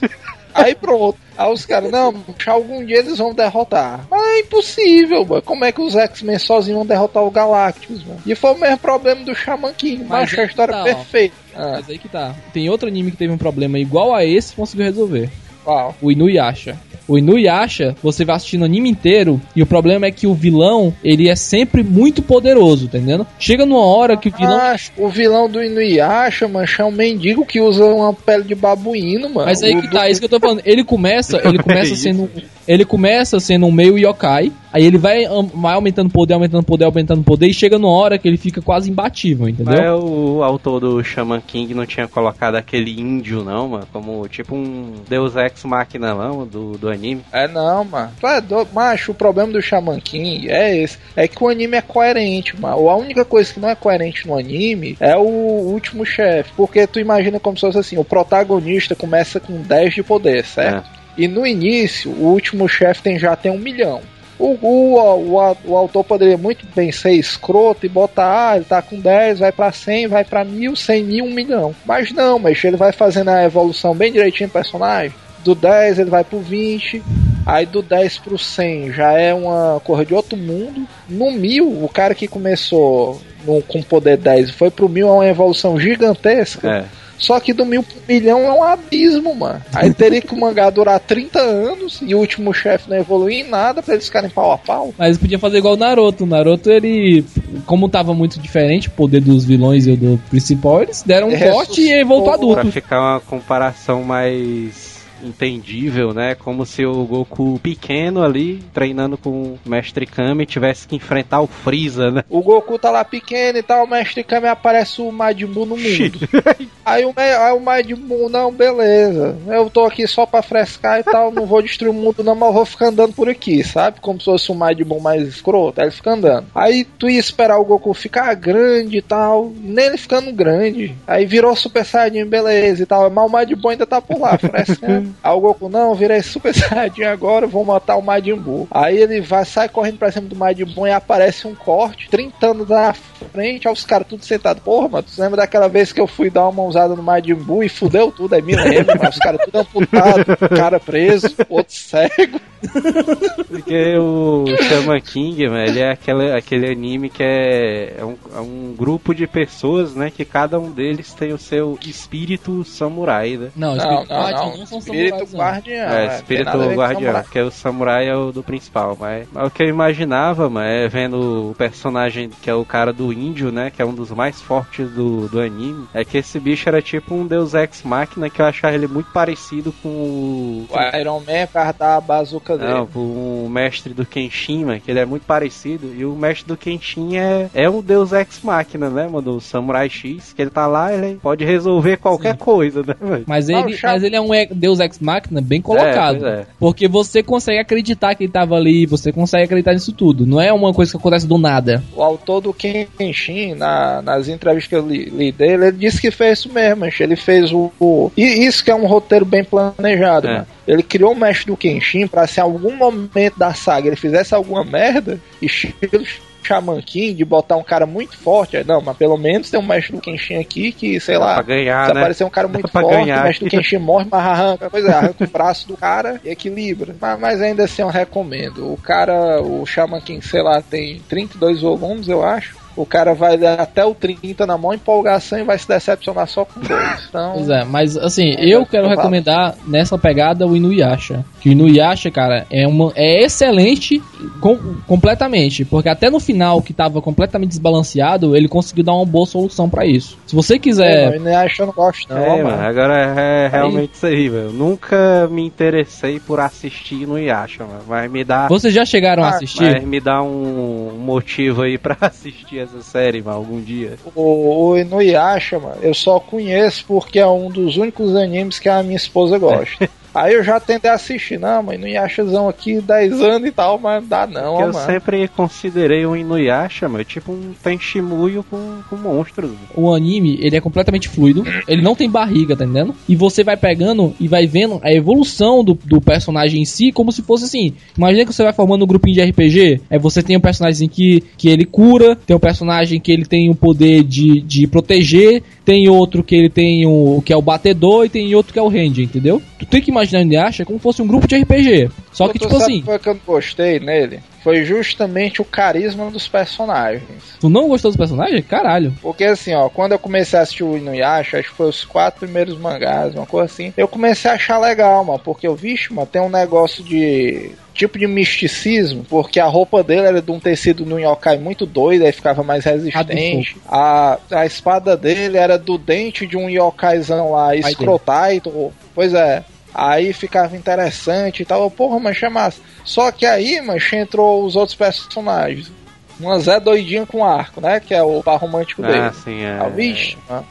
Aí pronto. Aí os caras, não, algum dia eles vão derrotar. Mas é impossível, mano. Como é que os X-Men sozinhos vão derrotar o Galactus, mano? E foi o mesmo problema do Shaman King. Mas Mas a história tá, perfeita. Ah, Mas aí que tá. Tem outro anime que teve um problema igual a esse conseguiu resolver. uau. O Inuyasha. O Inuyasha, você vai assistindo o anime inteiro e o problema é que o vilão, ele é sempre muito poderoso, tá entendendo? Chega numa hora que o vilão... Ah, o vilão do Inuyasha, mano, é um mendigo que usa uma pele de babuíno, mano. Mas aí que tá, é isso que eu tô falando. Ele começa, ele começa isso. sendo ele começa sendo um meio yokai, aí ele vai, vai aumentando poder, aumentando poder, aumentando poder e chega numa hora que ele fica quase imbatível, entendeu? Mas o autor do Shaman King não tinha colocado aquele índio, não, mano? Como tipo um Deus Ex Machina, não, do, do anime. É não, mano. Tu é doido. Macho, o problema do Shaman King é esse. É que o anime é coerente, mano. A única coisa que não é coerente no anime é o último chefe. Porque tu imagina como se fosse assim: o protagonista começa com 10 de poder, certo? E no início, o último chefe tem, já tem um milhão. O, o, o, o autor poderia muito bem ser escroto e botar, ah, ele tá com 10, vai pra 100, vai pra mil, 100 mil, 1 milhão. Mas não, mas ele vai fazendo a evolução bem direitinho do personagem. Do 10 ele vai pro 20, aí do 10 pro 100 já é uma cor de outro mundo. No 1000, o cara que começou no, com poder 10 e foi pro 1000 é uma evolução gigantesca. É. Só que do mil pro milhão é um abismo, mano. Aí teria que o mangá durar 30 anos e o último chefe não evoluir em nada pra eles ficarem pau a pau. Mas podia fazer igual o Naruto. O Naruto, ele, como tava muito diferente o poder dos vilões e o do principal, eles deram um corte e voltou ressuscitou. Pra adulto. ficar uma comparação mais entendível, né? Como se o Goku pequeno ali, treinando com o Mestre Kami, tivesse que enfrentar o Freeza, né? O Goku tá lá pequeno e tal, o Mestre Kami aparece o Majin Buu no mundo. aí, o, aí o Majin Buu, não, beleza. Eu tô aqui só pra frescar e tal, não vou destruir o mundo não, mas eu vou ficar andando por aqui, sabe? Como se fosse um Majin Buu mais escroto, aí ele fica andando. Aí tu ia esperar o Goku ficar grande e tal, nem ele ficando grande. Aí virou Super Saiyajin, beleza e tal, mas o Majin Buu ainda tá por lá, frescando. Aí o Goku, não, virei Super Saiyajin agora, vou matar o Majin Buu. Aí ele vai, sai correndo pra cima do Majin Buu e aparece um corte, 30 anos na frente, aí os caras tudo sentados. Porra, mano, tu lembra daquela vez que eu fui dar uma mãozada no Majin Buu e fudeu tudo? Aí me lembro, mano, os caras tudo amputado, cara preso, outro cego. Porque o Shaman King, mano, ele é aquele, aquele anime que é, é um, é um grupo de pessoas, né? Que cada um deles tem o seu espírito samurai, né? Não, Não, Espírito não, Guardião não. não são samurais, não. guardião. É? Tem espírito guardião, que é o samurai é o do principal, mas, mas o que eu imaginava, mano, é vendo o personagem que é o cara do índio, né, que é um dos mais fortes do, do anime, é que esse bicho era tipo um Deus Ex Machina que eu achava ele muito parecido com o... O Iron Man dar a bazuca dele. Não, com o mestre do Kenshin, mano, que ele é muito parecido. E o mestre do Kenshin é, é um Deus Ex Machina, né, mano? O Samurai X, que ele tá lá, ele pode resolver qualquer coisa, né, mano? Mas ele, mas ele é um Deus Ex Machina bem colocado. pois é. Porque você consegue acreditar que ele tava ali, você consegue acreditar nisso tudo. Não é uma coisa que acontece do nada. O autor do Kenshin, na- nas entrevistas que eu li, li dele, ele disse que fez isso mesmo, ele fez o, o- E isso que é um roteiro bem planejado, É. mano. Ele criou o mestre do Kenshin pra se em algum momento da saga ele fizesse alguma merda, estilo Shaman King, de botar um cara muito forte. Não, mas pelo menos tem um mestre do Kenshin aqui que, sei lá, pra ganhar, se né? aparecer um cara muito forte, ganhar o mestre do Kenshin morre, mas arranca, pois é, arranca o braço do cara e equilibra. Mas, mas ainda assim eu recomendo. O cara, o Shaman King, sei lá, tem 32 volumes, eu acho. O cara vai até o 30 na maior empolgação e vai se decepcionar só com dois. Então, Pois é, mas assim, É, eu vai quero recomendar nessa pegada o Inuyasha. Que o Inuyasha, cara, é, uma, é excelente com- completamente. Porque até no final, que tava completamente desbalanceado, ele conseguiu dar uma boa solução pra isso. Se você é, quiser. não, acho eu não gosto não, É, mano. mano, agora é realmente isso aí, velho. Nunca me interessei por assistir no Yasha, mano. Mas me dá. Vocês já chegaram a Ah, assistir? Mas me dá um motivo aí pra assistir essa série, mano, algum dia. O, o Inuyasha, mano, eu só conheço porque é um dos únicos animes que a minha esposa gosta. Aí eu já tentei assistir, não, mas Inuyashazão aqui, 10 anos e tal, mas dá não, Porque ó, eu mano. sempre considerei o Inuyasha, mano, tipo um Tenshimuyo com, com monstros. mano. o anime, ele é completamente fluido, ele não tem barriga, tá entendendo? E você vai pegando e vai vendo a evolução do, do personagem em si, como se fosse assim. Imagina que você vai formando um grupinho de RPG, aí você tem um personagem que, que ele cura, tem um personagem que ele tem o poder de, de proteger, tem outro que ele tem o que é o batedor e tem outro que é o ranger, entendeu? Tu tem que imaginar o Inuyasha como fosse um grupo de RPG. Só que, Tu tipo assim, Foi que eu gostei nele. Foi justamente o carisma dos personagens. tu não gostou dos personagens? Caralho. Porque assim, ó, quando eu comecei a assistir o Inuyasha, acho que foi os quatro primeiros mangás, uma coisa assim, eu comecei a achar legal, mano, porque eu vi, mano, tem um negócio de tipo de misticismo, porque a roupa dele era de um tecido no yokai muito doido, aí ficava mais resistente. A, a espada dele era do dente de um yokaizão lá, dele. escrotaito. Pois é. Aí ficava interessante e tal. Porra, mas é massa. Só que aí, mancha, entrou os outros personagens. Uma Zé doidinha com arco, né? Que é o par romântico dele. Ah, sim, é. Ah, vixe, mano.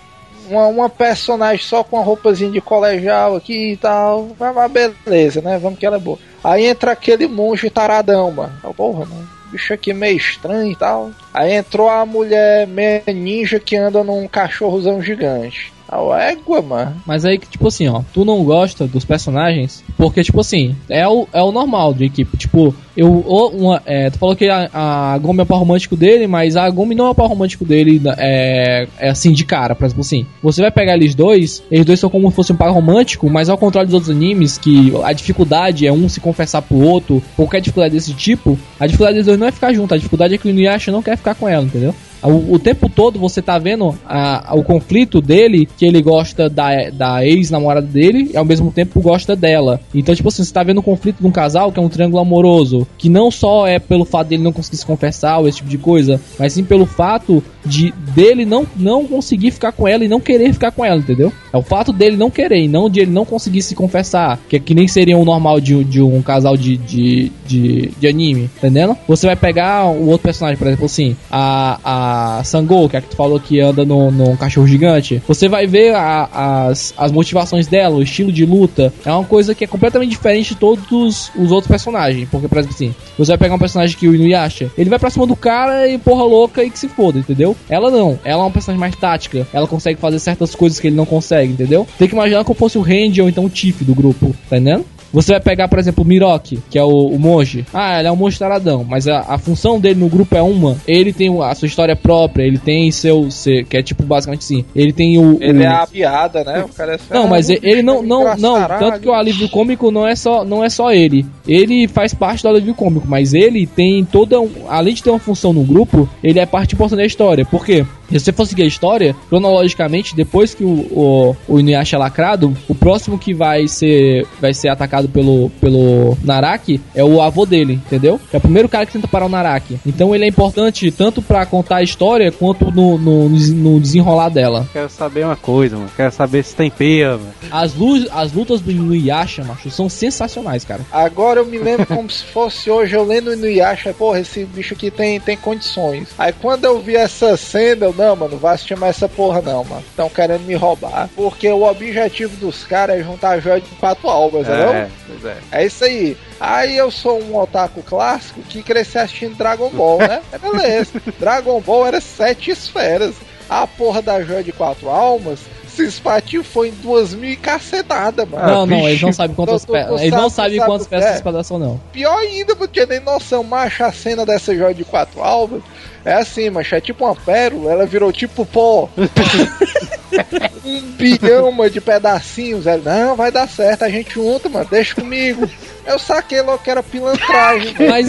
Uma, uma personagem só com uma roupazinha de colegial aqui e tal. Mas, beleza, né? Vamos que ela é boa. Aí entra aquele monge taradão, mano. Porra, mano. Bicho aqui meio estranho e tal. Aí entrou a mulher meio ninja que anda num cachorrozão gigante. A égua, mano. Mas aí que, tipo assim, ó, tu não gosta dos personagens, porque, tipo assim, é o, é o normal de equipe. Tipo, eu. Uma, é, tu falou que a, a Gomi é o par romântico dele, mas a Gomi não é o par romântico dele, é, é assim, de cara, por exemplo assim. Você vai pegar eles dois, eles dois são como se fosse um par romântico, mas ao contrário dos outros animes, que a dificuldade é um se confessar pro outro, qualquer dificuldade desse tipo, a dificuldade dos dois não é ficar junto, a dificuldade é que o Inuyasha não quer ficar com ela, entendeu? O, o tempo todo você tá vendo a- a- o conflito dele, que ele gosta da, da ex-namorada dele e ao mesmo tempo gosta dela. Então, tipo assim, você tá vendo o conflito de um casal que é um triângulo amoroso, que não só é pelo fato dele não conseguir se confessar ou esse tipo de coisa, mas sim pelo fato de dele não, não conseguir ficar com ela e não querer ficar com ela, entendeu? É o fato dele não querer e não de ele não conseguir se confessar, que, é que nem seria o normal de, de um casal de, de, de, de anime, entendendo? Você vai pegar o outro personagem, por exemplo, assim, a, a Sango, que é a que tu falou que anda no cachorro gigante, você vai ver a- as, as motivações dela, o estilo de luta, é uma coisa que é completamente diferente de todos os outros personagens, porque, por exemplo, assim, você vai pegar um personagem que o Inuyasha, ele vai pra cima do cara e porra louca e que se foda, entendeu? Ela não, ela é uma personagem mais tática, ela consegue fazer certas coisas que ele não consegue, entendeu? Tem que imaginar como fosse o Randy ou então o Tiff do grupo, tá entendendo? Você vai pegar, por exemplo, o Miroki, que é o, o monge. Ah, ele é um monge taradão, mas a, a função dele no grupo é uma. Ele tem a sua história própria, ele tem seu. seu que é tipo basicamente assim. Ele tem o. Ele o- é a piada, né? O cara é não, mas ah, ele não, não, não, tanto que o alívio cômico não é só, não é só ele. Ele faz parte do alívio cômico, mas ele tem toda, um, além de ter uma função no grupo, ele é parte importante da história. Por quê? Se você for seguir a história, cronologicamente, depois que o, o, o Inuyasha é lacrado, o próximo que vai ser, vai ser atacado pelo, pelo Naraki é o avô dele, entendeu? É o primeiro cara que tenta parar o Naraki. Então ele é importante tanto pra contar a história quanto no, no, no desenrolar dela. Quero saber uma coisa, mano. Quero saber se tem peia, mano. As, luz, as lutas do Inuyasha, macho, são sensacionais, cara. Agora eu me lembro como se fosse hoje, eu lendo no Yasha, porra, esse bicho aqui tem, tem condições. Aí quando eu vi essa cena, eu, não, mano, vai assistir mais essa porra não, mano. Estão querendo me roubar. Porque o objetivo dos caras é juntar joia de quatro almas, entendeu? É, pois é. É isso aí. Aí eu sou um otaku clássico que cresci assistindo Dragon Ball, né? É beleza. Dragon Ball era sete esferas. A porra da joia de quatro almas se espatifou em duas mil e cacetada, mano. não, não, eles não sabem quantas peças. Eles não sabem sabe quantas peças é? de espadachão, não. Pior ainda, não tinha nem noção, macho, a cena dessa joia de quatro almas é assim, macho, é tipo uma pérola, ela virou tipo pó. um bilhão mano, de pedacinhos. Ela, não, vai dar certo, a gente junta, mano, deixa comigo. Eu saquei logo que era pilantragem, Mas-.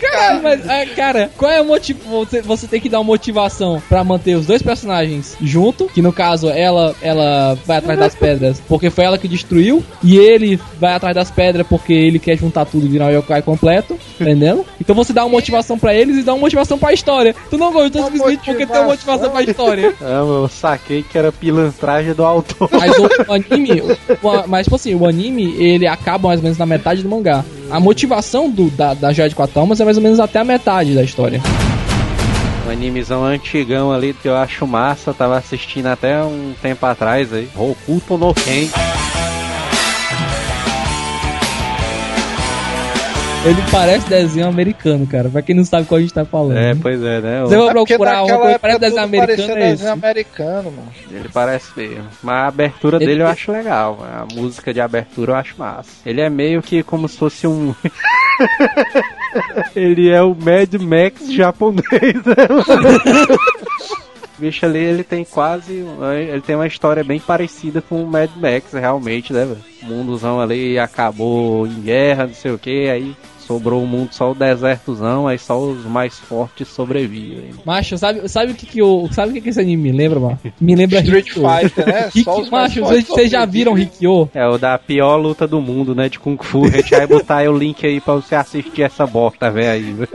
Cara, mas, ah, cara, qual é o motivo? Você, você tem que dar uma motivação pra manter os dois personagens junto, que no caso ela ela vai atrás das pedras porque foi ela que destruiu, e ele vai atrás das pedras porque ele quer juntar tudo e virar um yokai completo, entendendo? Então você dá uma motivação pra eles e dá uma motivação pra história. Tu não gostou simplesmente porque tem uma motivação pra história. Ah, eu saquei que era pilantragem do autor. Mas o, o anime, o- o- mas tipo assim, o anime ele acaba mais ou menos na metade do mangá. A motivação do, da, da Joia de Quatro Almas é mais ou menos até a metade da história. Um animezão antigão ali que eu acho massa, tava assistindo até um tempo atrás aí. Hokuto no Ken. Ele parece desenho americano, cara. Pra quem não sabe qual a gente tá falando. É, pois é, né? Você vai É procurar uma naquela coisa parece desenho americano, é desenho americano, mano. Ele parece mesmo. Mas a abertura Ele- dele eu acho legal. A música de abertura eu acho massa. Ele é meio que como se fosse um. ele é o Mad Max japonês. né? O bicho ali, ele tem quase. Ele tem uma história bem parecida com o Mad Max, realmente, né, velho? O mundozão ali acabou em guerra, não sei o que, aí sobrou o mundo só o desertozão, aí só os mais fortes sobrevivem. Macho, sabe, sabe o que que eu, sabe o que que esse anime me lembra, mano? Me lembra Street Hikyo. Fighter, né? Hikyo- Só os macho, vocês, vocês já viram. Hikyo? É o da pior luta do mundo, né? De Kung Fu. A gente vai botar aí o link aí pra você assistir essa bosta, velho. aí.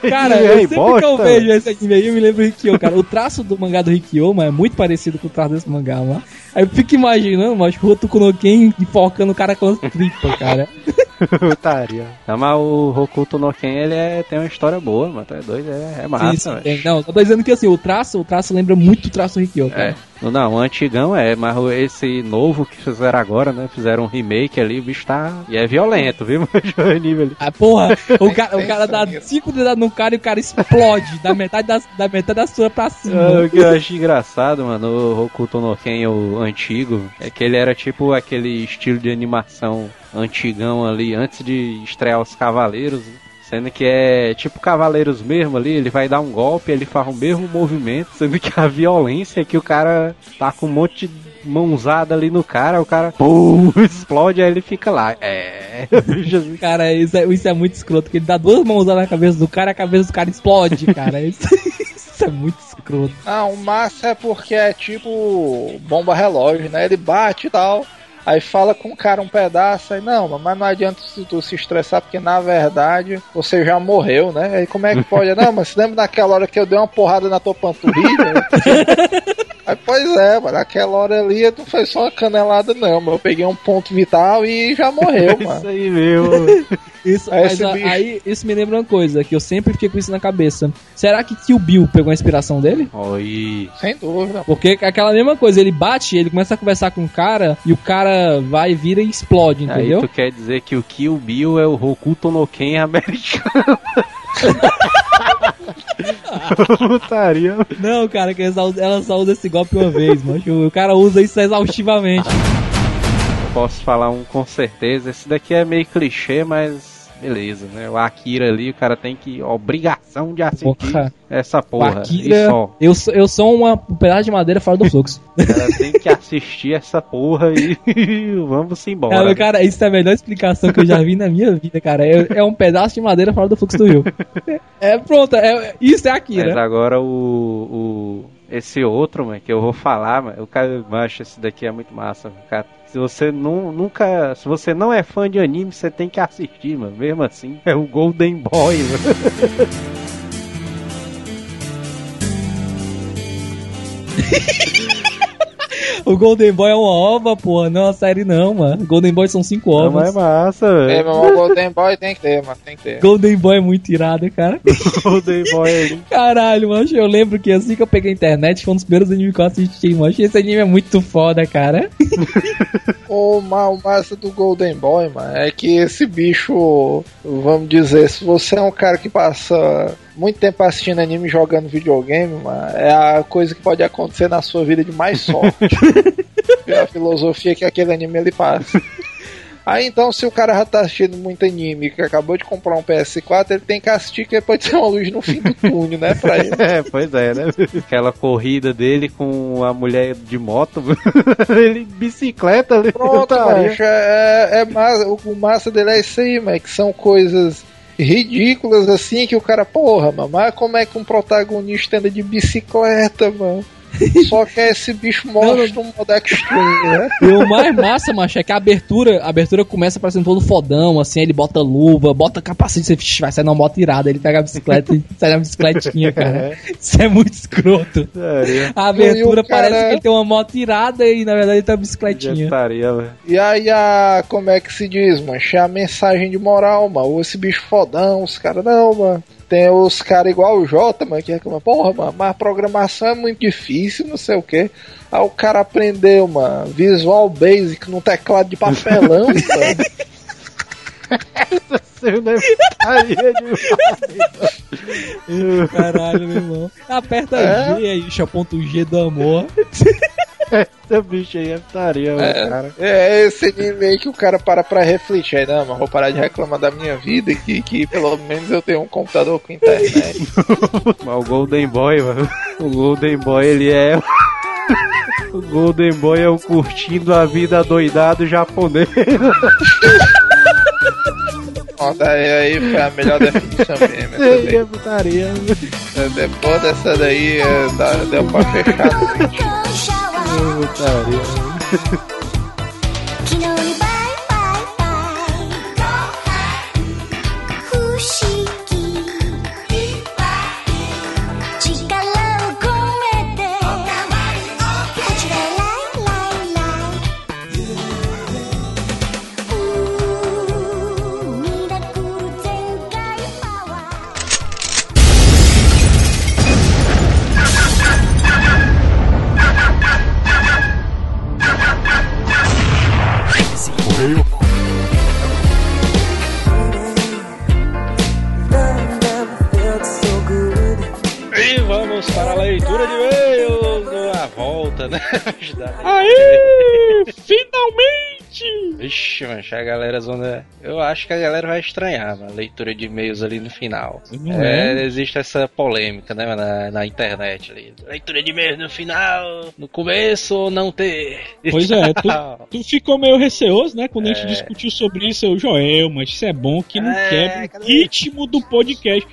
Cara, Ei, eu sempre que eu bosta, vejo esse anime aí, eu me lembro do Hikyo, cara. O traço do mangá do Hikyo, mano, é muito parecido com o traço desse mangá, mano. Aí eu fico imaginando, mas o Hotoku no Ken enfocando o cara com as tripas, cara. Putaria. Não, mas o Hokuto no Ken, ele é, tem uma história boa, mano. É doido, é, é massa, Sim, sim. Não, só tô dizendo que assim, o traço, o traço lembra muito o traço do cara. É. Não, o antigão é, mas esse novo que fizeram agora, né? Fizeram um remake ali, o bicho tá. E é violento, viu? o anime ali. Ah, porra, o cara, o cara dá cinco dedados no cara e o cara explode da metade da, da metade da sua pra Ah, cima. O que eu acho engraçado, mano, o Hokuto no Ken, o antigo, é que ele era tipo aquele estilo de animação antigão ali, antes de estrear os Cavaleiros, né? Sendo que é tipo Cavaleiros mesmo ali, ele vai dar um golpe, ele faz o mesmo movimento, sendo que a violência é que o cara tá com um monte de mãozada ali no cara, o cara pum, explode, aí ele fica lá. É. Cara, isso é, isso é muito escroto, porque ele dá duas mãos lá na cabeça do cara e a cabeça do cara explode, cara. Isso, isso é muito escroto. Ah, o massa é porque é tipo bomba relógio, né? Ele bate e tal. Aí fala com o cara um pedaço, aí não, mas não adianta tu se estressar, porque na verdade você já morreu, né? Aí como é que pode? Não, mas lembra daquela hora que eu dei uma porrada na tua panturrilha? Aí, pois é, mano, naquela hora ali não foi só uma canelada, não, mas eu peguei um ponto vital e já morreu, Isso mano. aí. Isso, Aí mas esse a- bicho- aí, isso me lembra uma coisa, que eu sempre fiquei com isso na cabeça. Será que Kill Bill pegou a inspiração dele? Oi. Sem dúvida. Porque é aquela mesma coisa, ele bate, ele começa a conversar com o cara e o cara vai, vira e explode, Aí entendeu? tu quer dizer que o Kill Bill é o Hokuto no Ken americano. Putaria. Não, cara, que ela só, usa- ela só usa esse golpe uma vez, mano. O cara usa isso exaustivamente. Posso falar um com certeza. Esse daqui é meio clichê, mas beleza, né? O Akira ali, o cara tem que. obrigação de assistir Porra. essa O porra. Akira, só. eu, sou- eu sou uma, um pedaço de madeira fora do fluxo. O cara tem que assistir essa porra e vamos embora. Cara, cara, isso é a melhor explicação que eu já vi na minha vida, cara. É, é um pedaço de madeira fora do fluxo do rio. É pronto, é, isso é Mas Akira. agora o, o. Esse outro, mano, que eu vou falar, mano, o cara, macho, esse daqui é muito massa, cara. Se você não, nunca. Se você não é fã de anime, você tem que assistir, mano. Mesmo assim, é o Golden Boy, mano. O Golden Boy é uma ova, porra, não é uma série não, mano. Golden Boy são cinco Não, mas é massa, É, velho. meu irmão, Golden Boy tem que ter, mano, tem que ter. Golden Boy é muito irado, cara. Golden Boy ali. Caralho, mano, eu lembro que assim que eu peguei a internet, foi um dos primeiros animes que eu assisti, mano. Esse anime é muito foda, cara. O, ma- o massa do Golden Boy, mano, é que esse bicho, vamos dizer, se você é um cara que passa muito tempo assistindo anime e jogando videogame, mano, é a coisa que pode acontecer na sua vida de mais sorte. é a filosofia que aquele anime ele passa. Aí então, se o cara já tá assistindo muito anime que acabou de comprar um PS4, ele tem que assistir que pode ser uma luz no fim do túnel, né? Pra ele. É, pois é, né? Aquela corrida dele com a mulher de moto, ele bicicleta ali. Pronto, macho, é, é massa, o massa dele é isso aí, mas que são coisas ridículas assim que o cara, porra, mano, mas como é que um protagonista anda de bicicleta, mano? Só que esse bicho mostra um modo extreme, né? E o mais massa, macho, é que a abertura, a abertura começa parecendo todo fodão, assim, ele bota luva, bota capacete, você "Vixe, vai sair numa moto irada, ele pega a bicicleta e sai na bicicletinha, cara. Isso é muito escroto. A abertura cara- parece que ele tem uma moto irada e na verdade ele tem uma bicicletinha. Putaria, velho. E aí a. Como é que se diz, mano? É a mensagem de moral, mano. Esse bicho fodão, os caras, não, mano. Tem os caras igual o Jota, mano, que reclamam, porra, mano, mas a programação é muito difícil, não sei o que. Aí o cara aprendeu, mano, Visual Basic no teclado de papelão, mano. É. Caralho, meu irmão. Aperta É? G aí, deixa ponto G do amor. Esse bicho aí é putaria, velho, cara. É esse anime aí que o cara para pra refletir. Aí, não, mas vou parar de reclamar da minha vida que, que pelo menos eu tenho um computador com internet. Mas o Golden Boy, mano. O Golden Boy, ele é. O Golden Boy é o curtindo a vida doidado japonês. Ó, daí aí foi a melhor definição mesmo. Essa daí. é putaria. Depois dessa daí, é, dá- deu pra fechar no vídeo. Putaria. 昨 para a leitura de e-mails, a volta, né? Aê! Finalmente! Vixe, mancha, a galera zona. Eu acho que a galera vai estranhar a leitura de e-mails ali no final. Não É, existe essa polêmica, né, na, na internet ali. Leitura de e-mails no final, no começo ou não ter. Pois é, tu, tu ficou meio receoso, né? Quando a gente É. discutiu sobre isso, eu, Joel, mas isso é bom que não É, quebra o ritmo do podcast.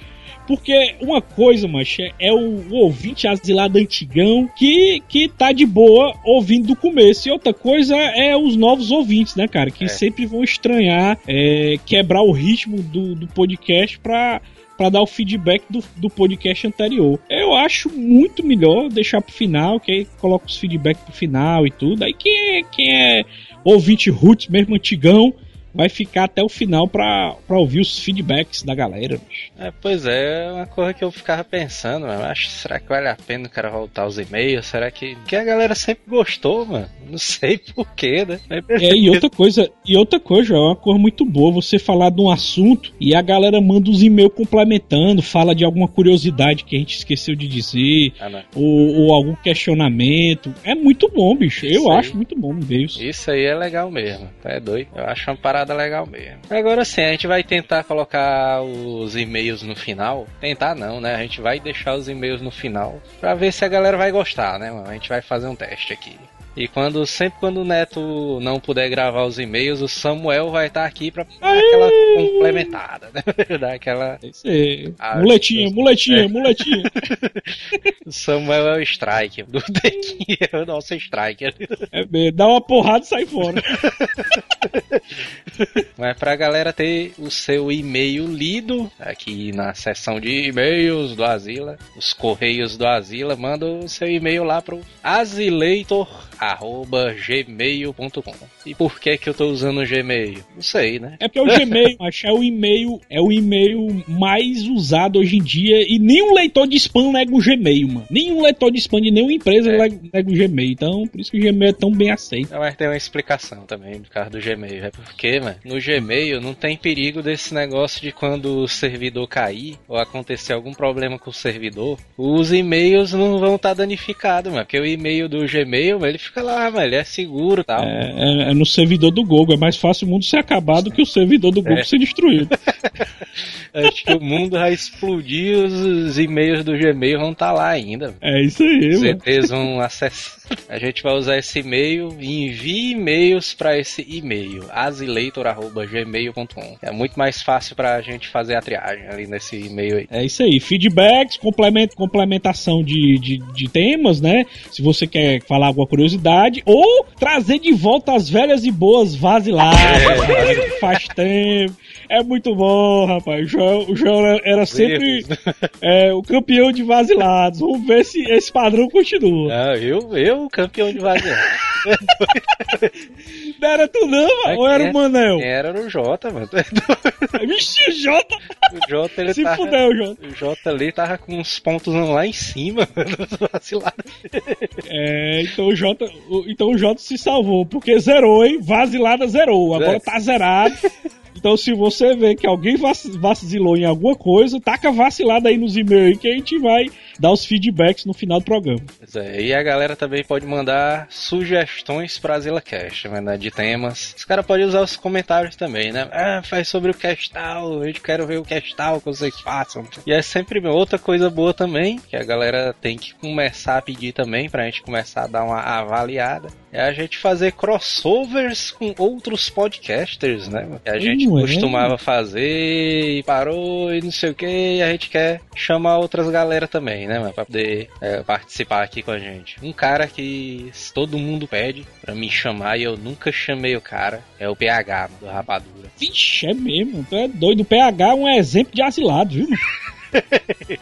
Porque uma coisa, macho, é o, o ouvinte asilado antigão que, que tá de boa ouvindo do começo. E outra coisa é os novos ouvintes, né, cara? Que É. sempre vão estranhar, é, quebrar o ritmo do, do podcast pra, pra dar o feedback do, do podcast anterior. Eu acho muito melhor deixar pro final, que aí coloca os feedback pro final e tudo. Aí quem é, quem é ouvinte roots, mesmo antigão, vai ficar até o final pra, pra ouvir os feedbacks da galera. bicho. É, pois é, é uma coisa que eu ficava pensando, mano. Acho, será que vale a pena o cara voltar os e-mails? Será que. Que a galera sempre gostou, mano. Não sei porquê, né? É, e outra coisa, e outra coisa, é uma coisa muito boa você falar de um assunto e a galera manda os e-mails complementando, fala de alguma curiosidade que a gente esqueceu de dizer, Ah, ou, ou algum questionamento. É muito bom, bicho. Eu Isso aí. acho muito bom e-mails. Isso aí é legal mesmo. É doido. Eu acho uma parada legal mesmo. Agora sim, a gente vai tentar colocar os e-mails no final. Tentar não, né? A gente vai deixar os e-mails no final pra ver se a galera vai gostar, né? A gente vai fazer um teste aqui. E quando sempre quando o Neto não puder gravar os e-mails, o Samuel vai estar aqui pra dar aquela complementada, né? Dar aquela. Aí. Ah, muletinha, muletinha, É. muletinha. O Samuel é o strike. Do Dequinha é o nosso striker. É, é, dá uma porrada e sai fora. Mas pra galera ter o seu e-mail lido aqui na seção de e-mails do Asila, os correios do Asila, manda o seu e-mail lá pro asileitor@gmail.com. E por que que eu tô usando o Gmail? Não sei, né? É porque o Gmail, acho, é o e-mail, é o e-mail mais usado hoje em dia e nenhum leitor de spam nega o Gmail, mano. Nenhum leitor de spam de nenhuma empresa É. nega o Gmail. Então, por isso que o Gmail é tão bem aceito. Mas tem uma explicação também do caso do Gmail. É porque, mano, no Gmail não tem perigo desse negócio de quando o servidor cair ou acontecer algum problema com o servidor, os e-mails não vão estar danificados, mano. Porque o e-mail do Gmail, ele fica lá, ele é seguro e tal. É, é- é no servidor do Google. É mais fácil o mundo ser acabado que o servidor do Google É. ser destruído. Acho que o mundo vai explodir, os, os e-mails do Gmail vão estar lá ainda. É isso aí, Os. ETs vão acessar. A gente vai usar esse e-mail e envie e-mails para esse e-mail, azileitor.gmail.com. É muito mais fácil pra gente fazer a triagem ali nesse e-mail aí. É isso aí. Feedbacks, complemento, complementação de, de, de temas, né? Se você quer falar alguma curiosidade. Ou trazer de volta as velhas e boas vaziladas. É. Faz tempo. É muito bom, rapaz. O João, o João era sempre é, o campeão de vazilados. Vamos ver se esse padrão continua. Ah, eu, eu, campeão de vazilar. Não era tu não, mano? ou era o Manel? Era no Jota, mano. Vixe, Jota! O Jota, ele Se tava... fudeu, Jota. O Jota ali tava com uns pontos lá em cima, mano, vacilado. É, então o Jota, o- então o Jota se salvou, porque zerou, hein? Vazilada zerou. Agora É. tá zerado. Então se você vê que alguém vac- vacilou em alguma coisa, taca vacilada aí nos e-mails que a gente vai dar os feedbacks no final do programa. Pois é, e a galera também pode mandar sugestões pra ZilaCast, né, de temas. Os caras podem usar os comentários também, né? Ah, faz sobre o cast tal, a gente quer ver o cast tal que vocês façam. E é sempre outra coisa boa também, que a galera tem que começar a pedir também, pra gente começar a dar uma avaliada. É a gente fazer crossovers com outros podcasters, né? Que a gente Não é? costumava fazer e parou e não sei o que, e a gente quer chamar outras galera também, né, mano? Pra poder é, participar aqui com a gente. Um cara que todo mundo pede pra me chamar e eu nunca chamei o cara é o PH do Rapadura. Vixe, é mesmo. Tu é doido. O PH é um exemplo de asilado, viu? mano?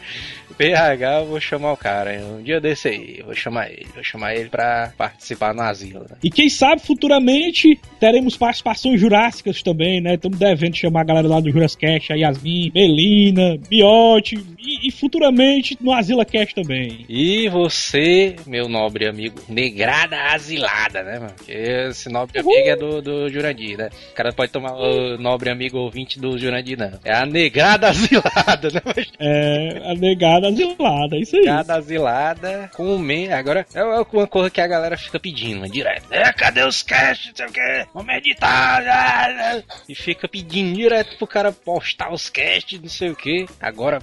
PH, eu vou chamar o cara. Um dia desse aí, eu vou chamar ele. Vou chamar ele pra participar no asilo. Né? E quem sabe futuramente teremos participações jurássicas também, né? Estamos devendo chamar a galera lá do Jurascast, a Yasmin, Melina, Biote e, e futuramente no Asila Cast também. E você, meu nobre amigo, negrada asilada, né, mano? Porque esse nobre amigo é do, do Jurandir, né? O cara pode tomar o nobre amigo ouvinte do Jurandir, não. É a negrada asilada, né? É, a negada asilada, é isso aí. Negrada asilada com men... Agora, é uma coisa que a galera fica pedindo, né, direto. É, cadê os cash, não sei o que? Vamos editar. ah, ah. E fica pedindo direto pro cara postar os casts, não sei o que. Agora,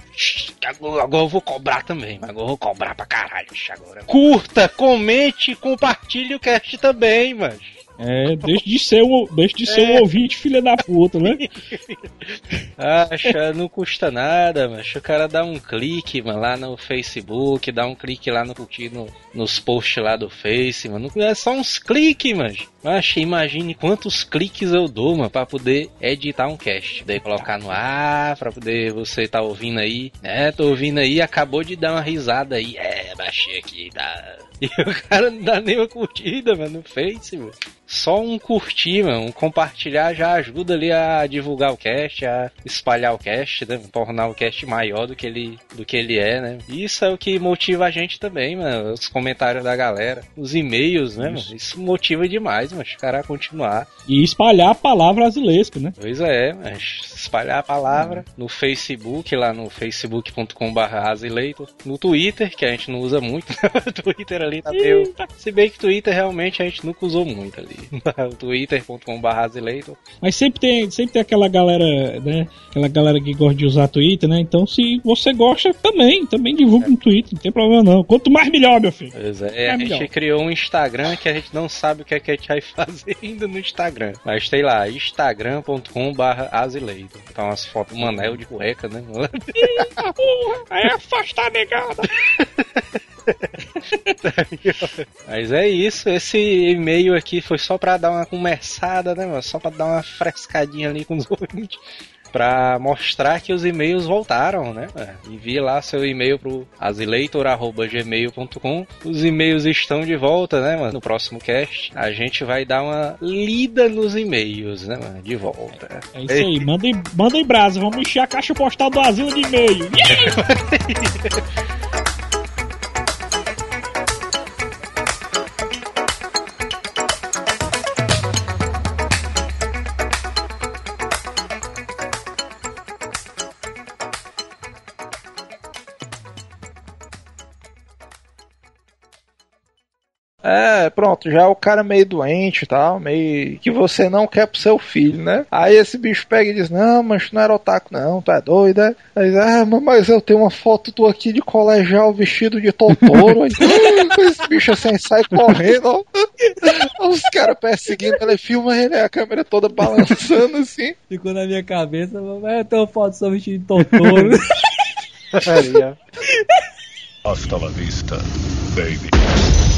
agora, eu vou cobrar também. Agora eu vou cobrar pra caralho, agora. Curta, comente, compartilhe o cast também, mano. É, deixa de ser um, deixa de ser um É. ouvinte, filha da puta, né? Acha, não custa nada, mas o cara dá um clique, mano, lá no Facebook, dá um clique lá no curtir no, nos posts lá do Face, mano. É só uns cliques, mano. Mas imagine quantos cliques eu dou, mano, pra poder editar um cast. Daí colocar no ar, pra poder você tá ouvindo aí, né? Tô ouvindo aí, acabou de dar uma risada aí. É, baixei aqui, tá. E o cara não dá nem uma curtida, mano, no Face, mano. Só um curtir, mano, um compartilhar já ajuda ali a divulgar o cast, a espalhar o cast, né? Tornar o cast maior do que ele, do que ele é, né? Isso é o que motiva a gente também, mano. Os comentários da galera, os e-mails, né, mano? Isso motiva demais, mas o cara a continuar. E espalhar a palavra asilesca, né? Pois é, mas espalhar a palavra no Facebook, lá no facebook.com.br no Twitter, que a gente não usa muito, o Twitter ali tá. Se bem que Twitter realmente a gente nunca usou muito ali. twitter.com.br. Mas sempre tem, sempre tem aquela galera, né? Aquela galera que gosta de usar Twitter, né? Então se você gosta, também, também divulga no Twitter, não tem problema não. Quanto mais melhor, meu filho. Pois é, É a gente melhor. criou um Instagram que a gente não sabe o que é que a gente vai fazer ainda no Instagram. Mas tem lá, instagram.com.br azileito. Tá umas fotos Manel de cueca, né? Aí afasta a negada. Mas é isso, esse e-mail aqui foi só pra dar uma começada, né, mano? Só pra dar uma frescadinha ali com os ouvintes. Pra mostrar que os e-mails voltaram, né? Envie lá seu e-mail pro azileitor.gmail.com. Os e-mails estão de volta, né, mano? No próximo cast, a gente vai dar uma lida nos e-mails, né, mano? De volta. É isso aí, manda em, manda em brasa, vamos encher a caixa postal do asilo de e-mail. É, pronto, já é o cara meio doente e tal, meio que você não quer pro seu filho, né? Aí esse bicho pega e diz, não, mas tu não era otaku não, tu é doido, é? Aí diz, ah, mas eu tenho uma foto tu aqui de colegial vestido de Totoro. Aí, esse bicho assim sai correndo, ó. Os caras perseguindo, ele filma ele, a câmera toda balançando assim. Ficou na minha cabeça, mas eu tenho foto só vestido de Totoro. Aí, ó. Hasta la vista, baby.